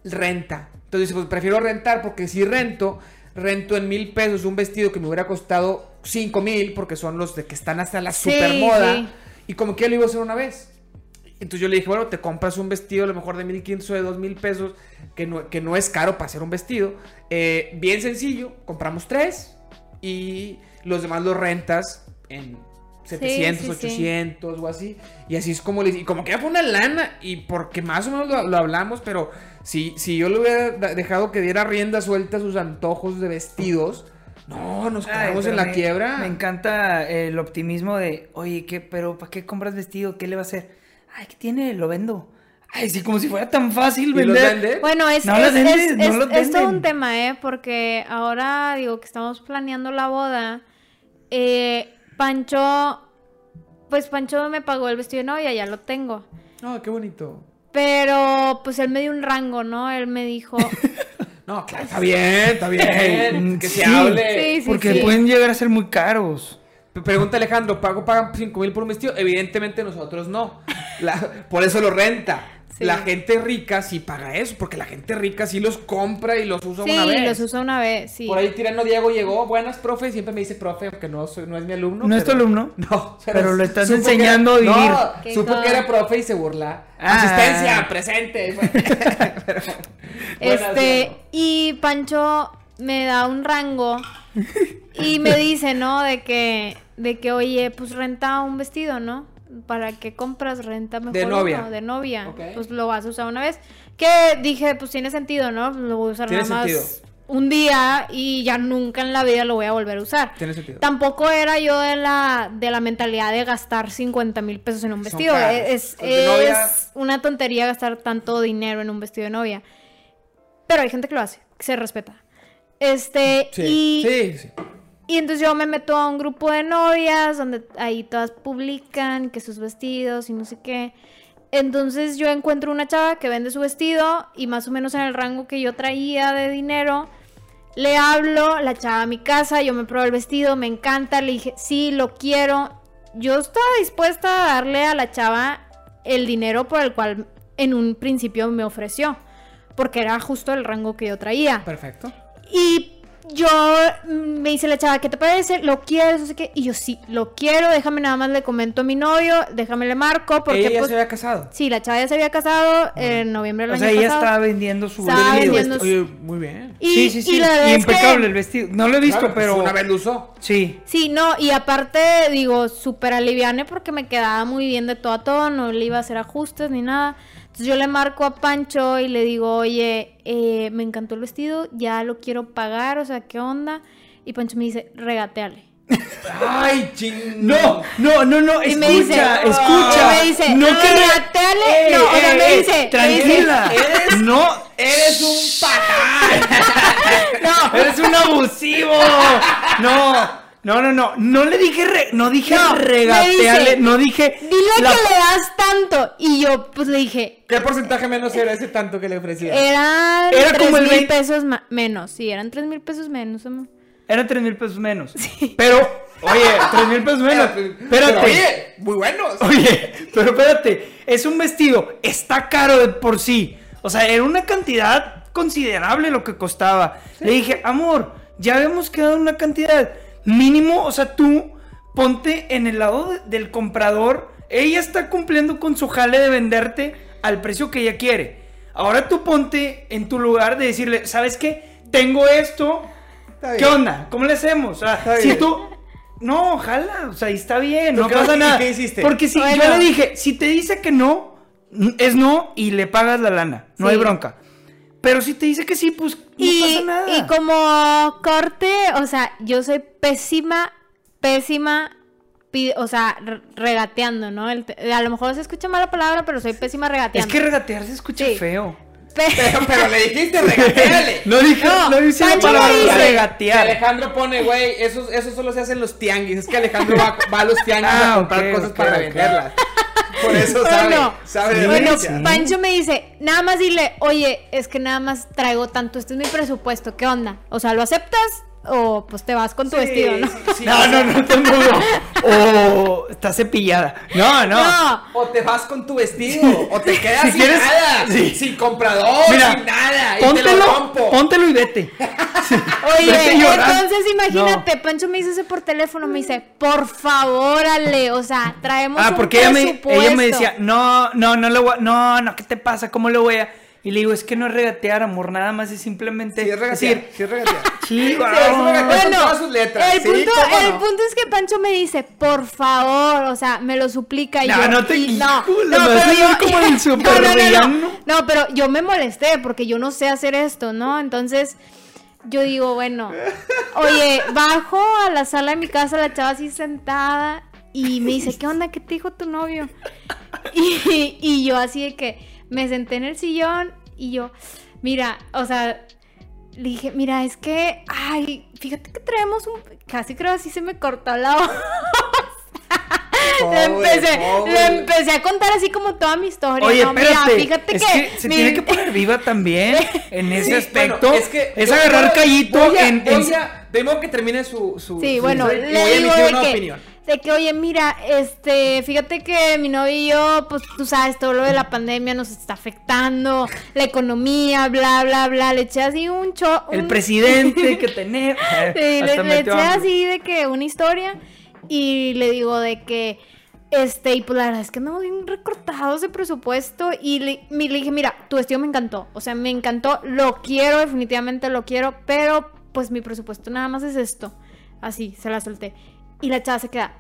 renta. Entonces, pues prefiero rentar porque si rento, rento en mil pesos un vestido que me hubiera costado cinco mil porque son los de que están hasta la Sí, super moda. sí. Y como que yo lo iba a hacer una vez. Entonces yo le dije, bueno, te compras un vestido a lo mejor de 1500 o de 2000 pesos, que no, que no es caro para hacer un vestido. Eh, bien sencillo, compramos tres y los demás los rentas en 700, sí, sí. 800 o así. Y así es como le Y como que ya fue una lana y porque más o menos lo, lo hablamos, pero si, si yo le hubiera dejado que diera rienda suelta a sus antojos de vestidos, no, nos quedamos en la me- quiebra. Me encanta el optimismo de, oye, ¿qué, pero ¿para qué compras vestido? ¿Qué le va a hacer? Ay, ¿qué tiene? Lo vendo. Ay, sí, como si fuera tan fácil ¿Y los vender. vende? Bueno, es, No es, los vendes, es- no es- los es todo un tema, ¿eh? Porque ahora, digo, que estamos planeando la boda. eh, Pancho, pues Pancho me pagó el vestido de novia, ya lo tengo. No, qué bonito. Pero pues él me dio un rango, ¿no? Él me dijo, [laughs] No, [laughs] claro, está bien, está bien. que se Sí. hable. Sí, sí, Porque sí. pueden llegar a ser muy caros. Pregunta Alejandro, ¿pago pagan 5 mil por un vestido? Evidentemente nosotros no. La- por eso lo renta. Sí. La gente rica sí paga eso, porque la gente rica sí los compra y los usa sí, una vez. los usa una vez, sí. Por ahí Tirano Diego llegó, buenas, profe, y siempre me dice profe, aunque no, soy, no es mi alumno. ¿No es tu alumno? [laughs] No, Pero lo estás que enseñando a vivir. No, Qué supo que era profe y se burla. Ah. Asistencia, presente. [laughs] Pero- [laughs] Este, y Pancho me da un rango y me dice, ¿no? De que, de que, oye, pues renta un vestido, ¿no? ¿Para qué compras renta mejor De novia. De novia. Ok. Pues lo vas a usar una vez. Que dije, pues tiene sentido, ¿no? Lo voy a usar Tiene nada más sentido. un día y ya nunca en la vida lo voy a volver a usar. Tiene sentido. Tampoco era yo de la, de la mentalidad de gastar 50 mil pesos en un vestido. Es, novia- es una tontería gastar tanto dinero en un vestido de novia. Pero hay gente que lo hace, que se respeta. Este, Sí, y, sí, sí. Y entonces yo me meto a un grupo de novias donde ahí todas publican que sus vestidos y no sé qué. Entonces yo encuentro una chava que vende su vestido y más o menos en el rango que yo traía de dinero. Le hablo, la chava a mi casa, yo me pruebo el vestido, me encanta, le dije, sí, lo quiero. Yo estaba dispuesta a darle a la chava el dinero por el cual en un principio me ofreció, porque era justo el rango que yo traía. Perfecto. Y yo mm, me dice la chava, ¿qué te parece? ¿Lo quieres? No sé qué. Y yo, sí, lo quiero. Déjame nada más le comento a mi novio. Déjame le marco. Porque, Ella ya pues, se había casado. sí, la chava ya se había casado en noviembre del O sea, año ella pasado. estaba vendiendo su Estaba vestido. vendiendo- Oye, muy bien. Y, sí, sí, sí. y la verdad es que- impecable el vestido. No lo he visto, Claro, pues, pero. Una vez lo usó. Sí. Sí, no, y aparte, digo, súper aliviane porque me quedaba muy bien de todo a todo, no le iba a hacer ajustes ni nada. Entonces yo le marco a Pancho y le digo, oye, eh, me encantó el vestido, ya lo quiero pagar, o sea, ¿qué onda? Y Pancho me dice, regateale. Ay, ching. No, no, no, no. Y Escucha, me dice, escucha. y me dice, no que re- regateale. No, o sea, me dice, me Tranquila. Eres- No, Eres un patán. [laughs] No, eres un abusivo. No. No, no, no, no le dije, re- no dije No, regatearle, dice, no dije... dile la- que le das tanto. Y yo, pues le dije, ¿Qué porcentaje menos era ese tanto que le ofrecía? eran Era tres como el mil 20. pesos ma- menos. Sí, eran tres mil pesos menos, amor. Eran tres mil pesos menos. Pero, oye, tres mil pesos menos. Pero, Espérate. oye, muy buenos. Oye, pero espérate, es un vestido, está caro de por sí. O sea, era una cantidad considerable lo que costaba. Le dije, amor, ya habíamos quedado en una cantidad mínimo, o sea, tú ponte en el lado de- del comprador. Ella está cumpliendo con su jale de venderte al precio que ella quiere. Ahora tú ponte en tu lugar de decirle, ¿sabes qué? Tengo esto. ¿Qué onda? ¿Cómo le hacemos? O sea, Está si bien. tú... No, jala, o sea, ahí está bien, ¿Tú no pasa nada. qué hiciste? Porque si Bueno. yo le dije, si te dice que no, es no y le pagas la lana, no Sí. hay bronca. Pero si te dice que sí, pues no Y, pasa nada. y como corte, o sea, yo soy pésima, pésima, o sea, re- regateando, ¿no? El a lo mejor se escucha mala palabra, pero soy pésima es regateando. que regatear se escucha Sí. feo. Pe- Pero, pero le dijiste, [laughs] regateale. No dije, No, no, dice la palabra regatear. Alejandro pone, güey, eso, eso solo se hace en los tianguis. Es que Alejandro va, va a los tianguis Ah, a comprar ok, cosas para venderlas. Por eso sabe, Bueno, sabe Bueno, sí. Pancho me dice, nada más dile, oye, es que nada más traigo tanto, este es mi presupuesto, ¿qué onda? O sea, ¿lo aceptas o pues te vas con tu Sí, vestido, no? sí, sí, No, no, no te mudo. [laughs] O está cepillada. No, no. No, O te vas con tu vestido, o te quedas Si sin quieres- nada, sí. sin comprador, Mira, sin nada, y te lo póntelo, rompo. póntelo y vete. [laughs] Oye, Vete entonces imagínate, Pancho me dice eso por teléfono, me dice, por favor, Ale, o sea, traemos Ah, un porque ella me, ella me decía, no, no, no le voy a, no, no, ¿qué te pasa? ¿Cómo le voy a? Y le digo, es que no es regatear, amor, nada más es simplemente Sí, es regatear, decir, sí es regatear. [laughs] sí, es wow. regatear. Bueno, todas sus letras, el, punto, el no. punto es que Pancho me dice, por favor, o sea, me lo suplica y No, yo. no te- y- no, [laughs] pero yo. como el super [laughs] no. No, pero yo me molesté porque yo no sé hacer esto, ¿no? Entonces. Yo digo, bueno, oye, bajo a la sala de mi casa, la chava así sentada, y me dice, ¿qué onda? ¿Qué te dijo tu novio? Y, y yo así de que me senté en el sillón y yo, mira, o sea, le dije, mira, es que, ay, fíjate que traemos un, casi creo así se me cortó la [laughs] voz. Le empecé, le empecé a contar así como toda mi historia. Oye, ¿no? Mira, fíjate es que, que, se mi- tiene que poner viva también [laughs] en ese Sí, aspecto. bueno, es que es agarrar callito voy a- en, voy en- a- de modo que termine su, su Sí, su bueno, le voy a emitir una que, opinión. De que, oye, mira, este, fíjate que mi novio y yo, pues tú sabes, todo lo de la pandemia nos está afectando, la economía, bla, bla, bla. Le eché así un cho. el presidente [laughs] que tenemos. Sí, le, le eché así de que una historia y le digo de que, este, y pues la verdad es que andamos bien recortados de presupuesto y le, mi- le dije, mira, tu vestido me encantó, o sea, me encantó, lo quiero, definitivamente lo quiero, pero pues mi presupuesto nada más es esto. Así, se la solté. Y la chava se queda,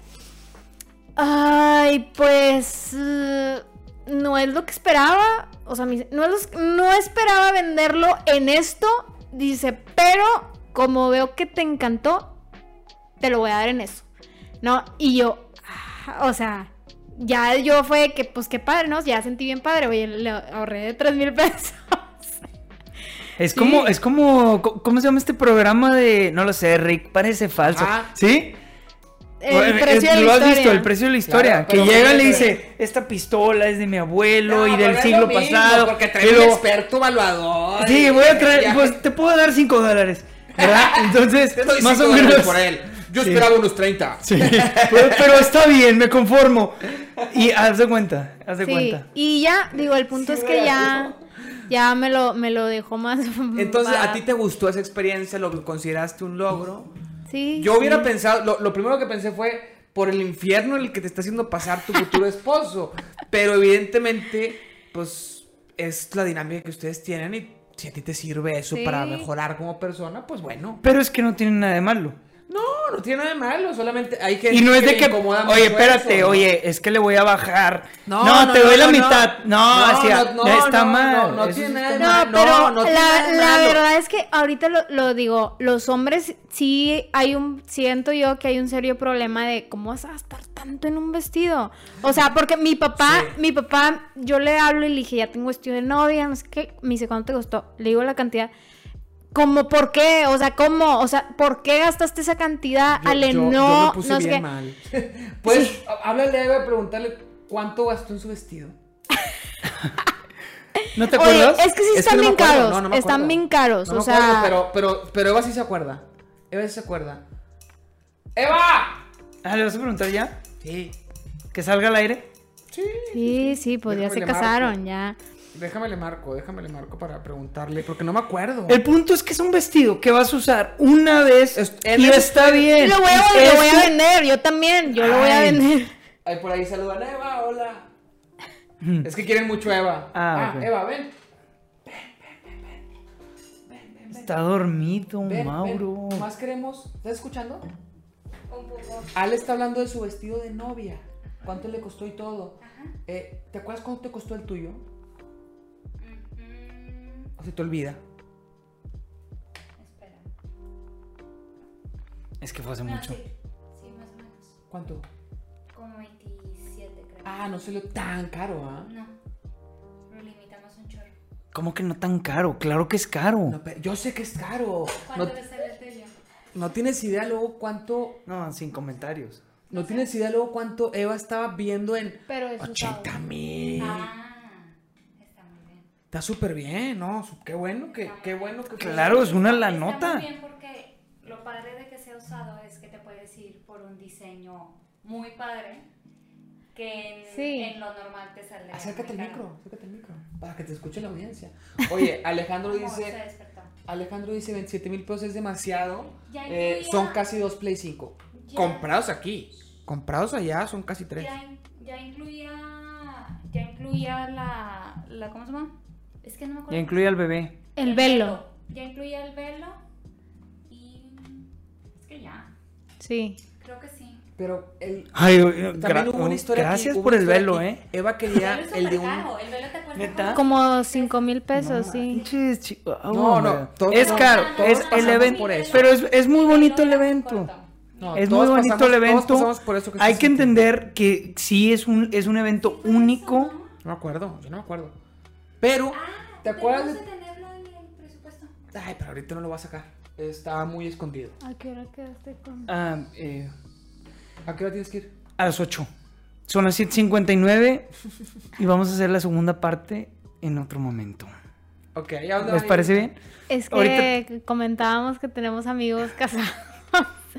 ay, pues... eh, no es lo que esperaba. O sea, no, es no esperaba venderlo en esto. Dice, pero como veo que te encantó, te lo voy a dar en eso. ¿No? Y yo, ah, o sea, ya yo fue que, pues qué padre, ¿no? Ya sentí bien padre. Oye, le ahorré de 3 mil pesos. [laughs] Es Sí. como, es como, co- ¿cómo se llama este programa de, no lo sé, Rick, parece falso? Ah. ¿Sí? El Bueno, precio eh, de la ¿Lo has historia. visto? El precio de la historia. Claro, que pero llega y le dice, esta pistola es de mi abuelo No, y pero del siglo lo mismo, pasado. Porque trae un luego, experto evaluador. Sí, voy a traer, ya- pues te puedo dar 5 dólares. ¿Verdad? [laughs] Entonces, Te doy más o menos. por él. Yo Sí. esperaba unos 30. Sí, pero, pero está bien, me conformo. Y haz de cuenta, haz de Sí, cuenta. y ya, digo, el punto Sí, es que ya, regaló. ya me lo, me lo dejó más. Entonces, más- ¿a ti te gustó esa experiencia? ¿Lo consideraste un logro? Sí. Yo hubiera sí. pensado, lo, lo primero que pensé fue por el infierno en el que te está haciendo pasar tu futuro [laughs] esposo. Pero evidentemente, pues es la dinámica que ustedes tienen y si a ti te sirve eso Sí. para mejorar como persona, pues bueno. Pero es que no tiene nada de malo. No, no tiene nada de malo, solamente hay que... Y no es de que, oye, espérate, eso, ¿no? oye, es que le voy a bajar. No, No, te no, doy no, la no, mitad. No, no, así, no, no, está no, mal. no, tiene nada de mal. No, pero la, nada de la malo. verdad es que ahorita lo, lo digo, los hombres sí hay un, siento yo que hay un serio problema de cómo vas a gastar tanto en un vestido. O sea, porque mi papá, Sí. mi papá, yo le hablo y le dije, ya tengo vestido de novia, no sé qué, me dice, ¿cuánto te costó? Le digo la cantidad. ¿Cómo? ¿Por qué? O sea, ¿cómo? O sea, ¿por qué gastaste esa cantidad? Yo- Ale, yo- yo no, me puse no sé bien qué. mal. [laughs] Pues, háblale a Eva y preguntarle cuánto gastó en su vestido. ¿No te Oye, acuerdas? es que sí Es están no bien acuerdo, caros. no, están bien caros. O sea, acuerdo, pero, pero, pero Eva sí se acuerda. Eva sí se acuerda. ¡Eva! Ah, ¿le vas a preguntar ya? Sí. ¿Que salga al aire? Sí. sí, sí, pues ya se casaron, ya. Déjame le marco, déjame le marco para preguntarle, porque no me acuerdo. El punto es que es un vestido que vas a usar una vez Es- en y está bien. Y lo voy, a, Es lo voy a tu- vender, yo también, yo lo voy a Ay. vender. Ahí por ahí saludan a Eva, hola. Es que quieren mucho a Eva. Ah, ok. Eva, ven. Está dormido, ven, Mauro. ven. Más queremos. ¿Estás escuchando? Ale está hablando de su vestido de novia. ¿Cuánto le costó y todo? Eh, ¿Te acuerdas cuánto te costó el tuyo? ¿O se te olvida? Espera. Es que fue hace No, mucho. sí, sí, más o menos. ¿Cuánto? Como 27, creo. Ah, no salió tan caro, ¿ah? No. Lo limitamos un chorro. ¿Cómo que no tan caro? Claro que es caro. No, pero yo sé que es caro. ¿Cuánto No, te sale el tuyo? no tienes idea luego cuánto. No, sin comentarios. No tienes idea luego cuánto Eva estaba viendo en Pero es 80 mil. Ah. Está súper bien, ¿no? Qué bueno que, qué bueno que. Claro, es una la Está nota. muy bien porque lo padre de que sea usado es que te puedes ir por un diseño muy padre que en, Sí. en lo normal te sale. Acércate al micro, acércate al micro. Para que te escuche la audiencia. [laughs] Oye, Alejandro ¿Cómo se dice. Alejandro dice 27 mil pesos es demasiado. Eh, son casi dos Play 5. Ya. Comprados aquí. Comprados allá son casi tres. Ya, ya incluía. Ya incluía la, la. ¿Cómo se llama? Es que no me acuerdo. Ya incluye al bebé. El velo. Ya incluía el velo. Y. Es que ya. Sí. Creo que sí. Pero el, Ay, también hubo una historia. aquí, Gracias hubo por el historia velo, aquí. ¿eh? Eva quería el de un. caro. El velo te cuesta. ¿Neta? como- Como 5 mil pesos, sí. Pinches chi- ah, No, no, todos- es no, caro, todos es el evento. por eso. Pero es, es muy bonito el evento. No, es muy bonito pasamos- el evento. pasamos por eso que Hay que entender que sí es un, es un evento único. No me acuerdo, yo no me acuerdo. Pero, Ah, ¿te acuerdas debemos de.? de tenerlo en el presupuesto. Ay, pero ahorita no lo va a sacar. Está muy escondido. ¿A qué hora quedaste con...? Ah, eh, ¿A qué hora tienes que ir? a las 8. Son las 7.59 y vamos a hacer la segunda parte en otro momento. Ok, ¿a dónde ¿Les parece bien? Es que Ahorita- comentábamos que tenemos amigos casados.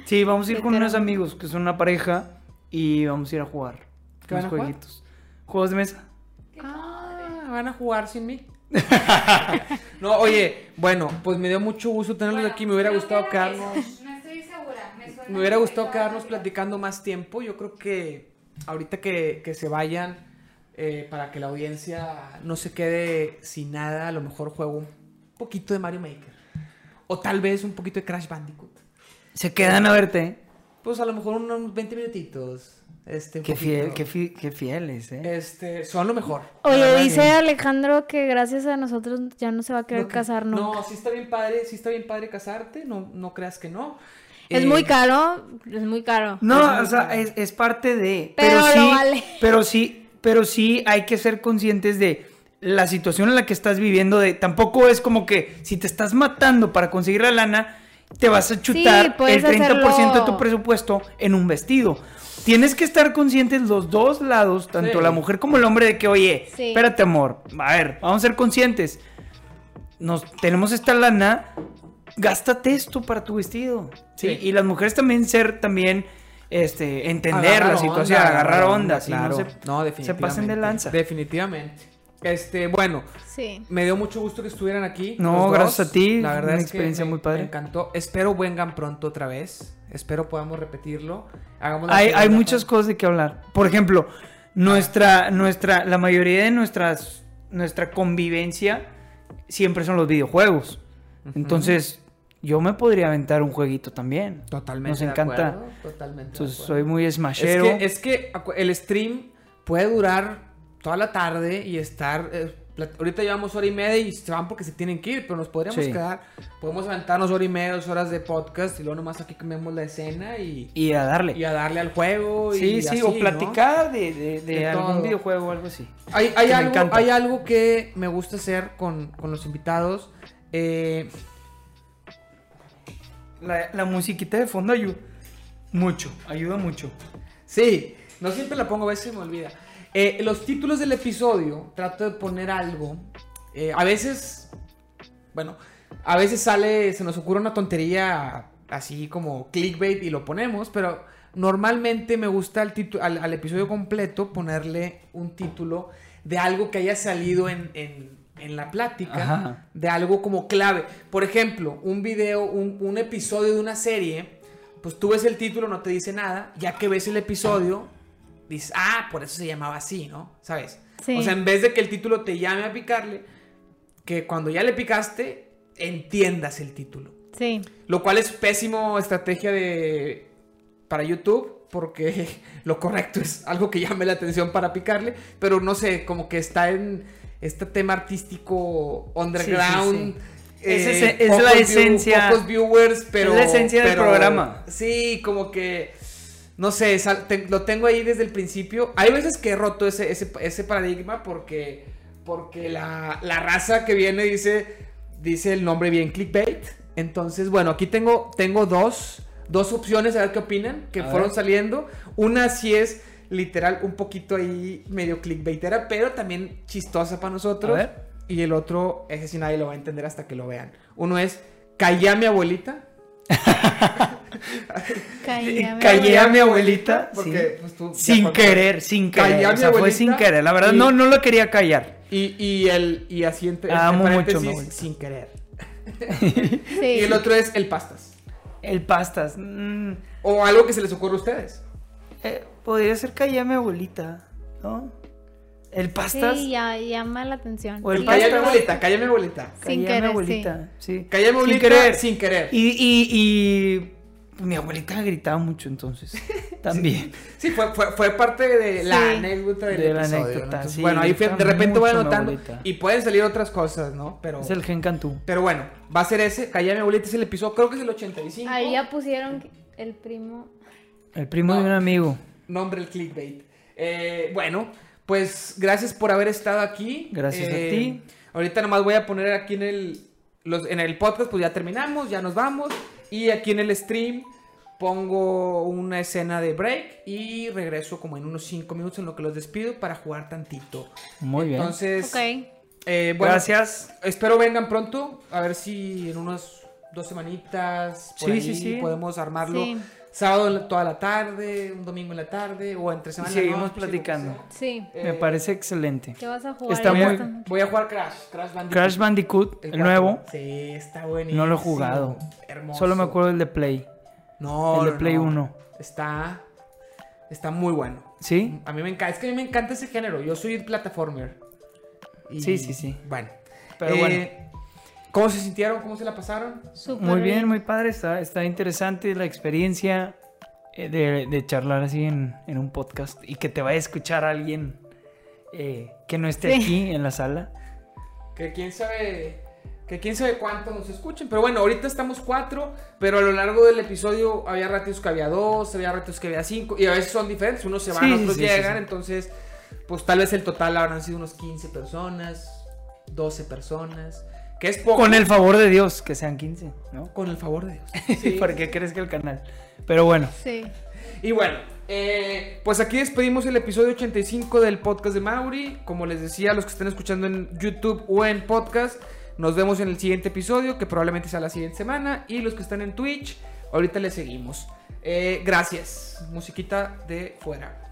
Sí, vamos a ir con unos amigos que son una pareja y vamos a ir a jugar. ¿Qué van unos jugar? jueguitos. Juegos de mesa. Ah, van a jugar sin mí. [laughs] no, oye, bueno, pues me dio mucho gusto tenerlos Bueno, aquí. Me hubiera gustado quedarnos. No estoy segura. Me, suena Me hubiera gustado quedarnos platicando más tiempo. Yo creo que ahorita que, que se vayan, eh, para que la audiencia no se quede sin nada, a lo mejor juego un poquito de Mario Maker. O tal vez un poquito de Crash Bandicoot. Se quedan a verte. Pues a lo mejor unos 20 minutitos. Este, Qué poquito. fiel, qué, fi- qué fieles, ¿eh? Este, son lo mejor. Oye, dice bien. Alejandro que gracias a nosotros ya no se va a querer No, que- casar nunca. No, sí está bien padre, sí está bien padre casarte, no, no creas que no. Es Eh, muy caro, es muy caro. No, o sea, es, es parte de. Pero lo sí, vale. pero sí, pero sí hay que ser conscientes de la situación en la que estás viviendo. De tampoco es como que si te estás matando para conseguir la lana, te vas a chutar el 30% de hacerlo. tu presupuesto en un vestido. Tienes que estar conscientes los dos lados, tanto Sí. la mujer como el hombre, de que, oye, Sí. espérate, amor. A ver, vamos a ser conscientes. Nos tenemos esta lana, gástate esto para tu vestido. ¿sí? Sí. Y las mujeres también ser también este entender agarrar la situación, onda, agarrar onda, sí, claro. no, se, No, se definitivamente. pasen de lanza. Definitivamente. Este, bueno, Sí. me dio mucho gusto que estuvieran aquí. No, los dos. gracias a ti, La verdad una es experiencia que me- muy padre. Me encantó. Espero vengan pronto otra vez. Espero podamos repetirlo. Hagamos la Hay, hay muchas cosas de qué hablar. Por ejemplo, nuestra, nuestra, la mayoría de nuestras, nuestra convivencia siempre son los videojuegos. Entonces, yo me podría aventar un jueguito también. Totalmente. Nos de encanta. acuerdo, Totalmente. Entonces, soy muy Es smashero. que, es que el stream puede durar toda la tarde y estar. eh, ahorita llevamos hora y media y se van porque se tienen que ir, pero nos podríamos Sí. quedar. Podemos aventarnos hora y media, dos horas de podcast y luego nomás aquí cambiamos la escena y, Y a darle. y a darle al juego. sí, y sí, así, o ¿no? platicar de, de- de De algún todo. videojuego o algo así. Hay, hay algo, hay algo que me gusta hacer con, con los invitados. eh, La, la musiquita de fondo ayuda mucho, ayuda mucho. Sí, no siempre la pongo, a veces me olvida. Eh, los títulos del episodio, trato de poner algo. eh, a veces, bueno, a veces sale, se nos ocurre una tontería así como clickbait y lo ponemos, pero normalmente me gusta al, al, al episodio completo ponerle un título de algo que haya salido en, en- en la plática, Ajá. de algo como clave. Por ejemplo, un video, un, un episodio de una serie, pues tú ves el título, no te dice nada, ya que ves el episodio, dices, ah, por eso se llamaba así, ¿no? ¿Sabes? Sí. O sea, en vez de que el título te llame a picarle, que cuando ya le picaste, entiendas el título. Sí. Lo cual es pésimo estrategia de para YouTube porque [laughs] lo correcto es algo que llame la atención para picarle, pero no sé, como que está en este tema artístico underground. sí. Es es la view- esencia- pocos viewers, pero la esencia del programa. Sí, como que no sé, sal- te- lo tengo ahí desde el principio. Hay veces que he roto ese, ese, ese paradigma porque, porque la, la raza que viene dice, dice el nombre bien clickbait. Entonces, bueno, aquí tengo, tengo dos, dos opciones, a ver qué opinan, que A fueron ver. saliendo. Una sí es literal un poquito ahí medio clickbaitera, pero también chistosa para nosotros. A ver. Y el otro, ese sí nadie lo va a entender hasta que lo vean. Uno es, callá mi abuelita. [laughs] [laughs] Cállame. Callé a mi abuelita. Porque, sí. pues, tú sin cuando- querer, sin Callé querer. O sea, fue sin querer. La verdad, y- no, no lo quería callar. Y, y el y así entre, entre Amo mucho a mi paréntesis, abuelita. sin querer. [laughs] Sí. Y el otro es el pastas. El pastas. mm, O algo que se les ocurra a ustedes. eh, podría ser callé a mi abuelita, ¿no? El pastas. Sí, ya llama la atención. O el Sí. pastas. Calla mi abuelita, calla mi abuelita. Sin Callé a mi querer, abuelita, sí. Calla mi abuelita Sin querer. sin querer. Y, y, y mi abuelita gritaba mucho entonces. [laughs] También. Sí, fue, fue, fue parte de la Sí. anécdota del De la episodio. ¿no? anécdota, Entonces, sí, bueno, ahí de repente voy anotando. Y pueden salir otras cosas, ¿no? Pero, Es el gen cantú. pero bueno, va a ser ese. Calla mi abuelita es el episodio, creo que es el 85. Ahí ya pusieron el primo. El primo No. de un amigo. Nombre el clickbait. Eh, bueno, pues gracias por haber estado aquí. Gracias a Eh, ti. Ahorita nomás voy a poner aquí en el, los, en el podcast, pues ya terminamos, ya nos vamos. Y aquí en el stream, pongo una escena de break y regreso como en unos 5 minutos en lo que los despido para jugar tantito. Muy bien. Entonces, eh, bueno, Gracias. espero vengan pronto, a ver si en unas dos semanitas por Sí, ahí sí, sí. podemos armarlo. Sábado toda la tarde, un domingo en la tarde o entre Y semana. la seguimos noche, que platicando. Sí. Me Eh, parece excelente. ¿Qué vas a jugar? Está voy, muy- a, voy a jugar Crash, Crash Bandicoot. Crash Bandicoot, el nuevo, Sí, está buenísimo. no lo he jugado. Hermoso. Solo me acuerdo del de Play. No, el de Play no. 1. Está, está muy bueno. ¿Sí? A mí me encanta, es que a mí me encanta ese género. Yo soy plataformer. Y, Sí, sí, sí. Bueno. Pero Eh, bueno. ¿Cómo se sintieron? ¿Cómo se la pasaron? Súper Muy bien, muy padre. Está, está interesante la experiencia eh, de, de charlar así en, en un podcast y que te vaya a escuchar alguien eh, que no esté Sí. aquí en la sala. Que quién sabe. Que quién sabe cuánto nos escuchen. Pero bueno, ahorita estamos cuatro. Pero a lo largo del episodio había ratos que había dos, había ratos que había cinco. Y a veces son diferentes. Unos se van, Sí, otros sí, sí, llegan. sí. Entonces, pues tal vez el total habrán sido unos 15 personas, 12 personas. Que es poco. Con el favor de Dios, que sean 15, ¿no? Con el favor de Dios. [laughs] Sí. Para que crezca el canal. Pero bueno, Sí. Y bueno, eh, pues aquí despedimos el episodio 85 del podcast de Mauri. Como les decía, los que están escuchando en YouTube o en podcast, nos vemos en el siguiente episodio, que probablemente sea la siguiente semana. Y los que están en Twitch, ahorita les seguimos. Eh, gracias. Musiquita de fuera.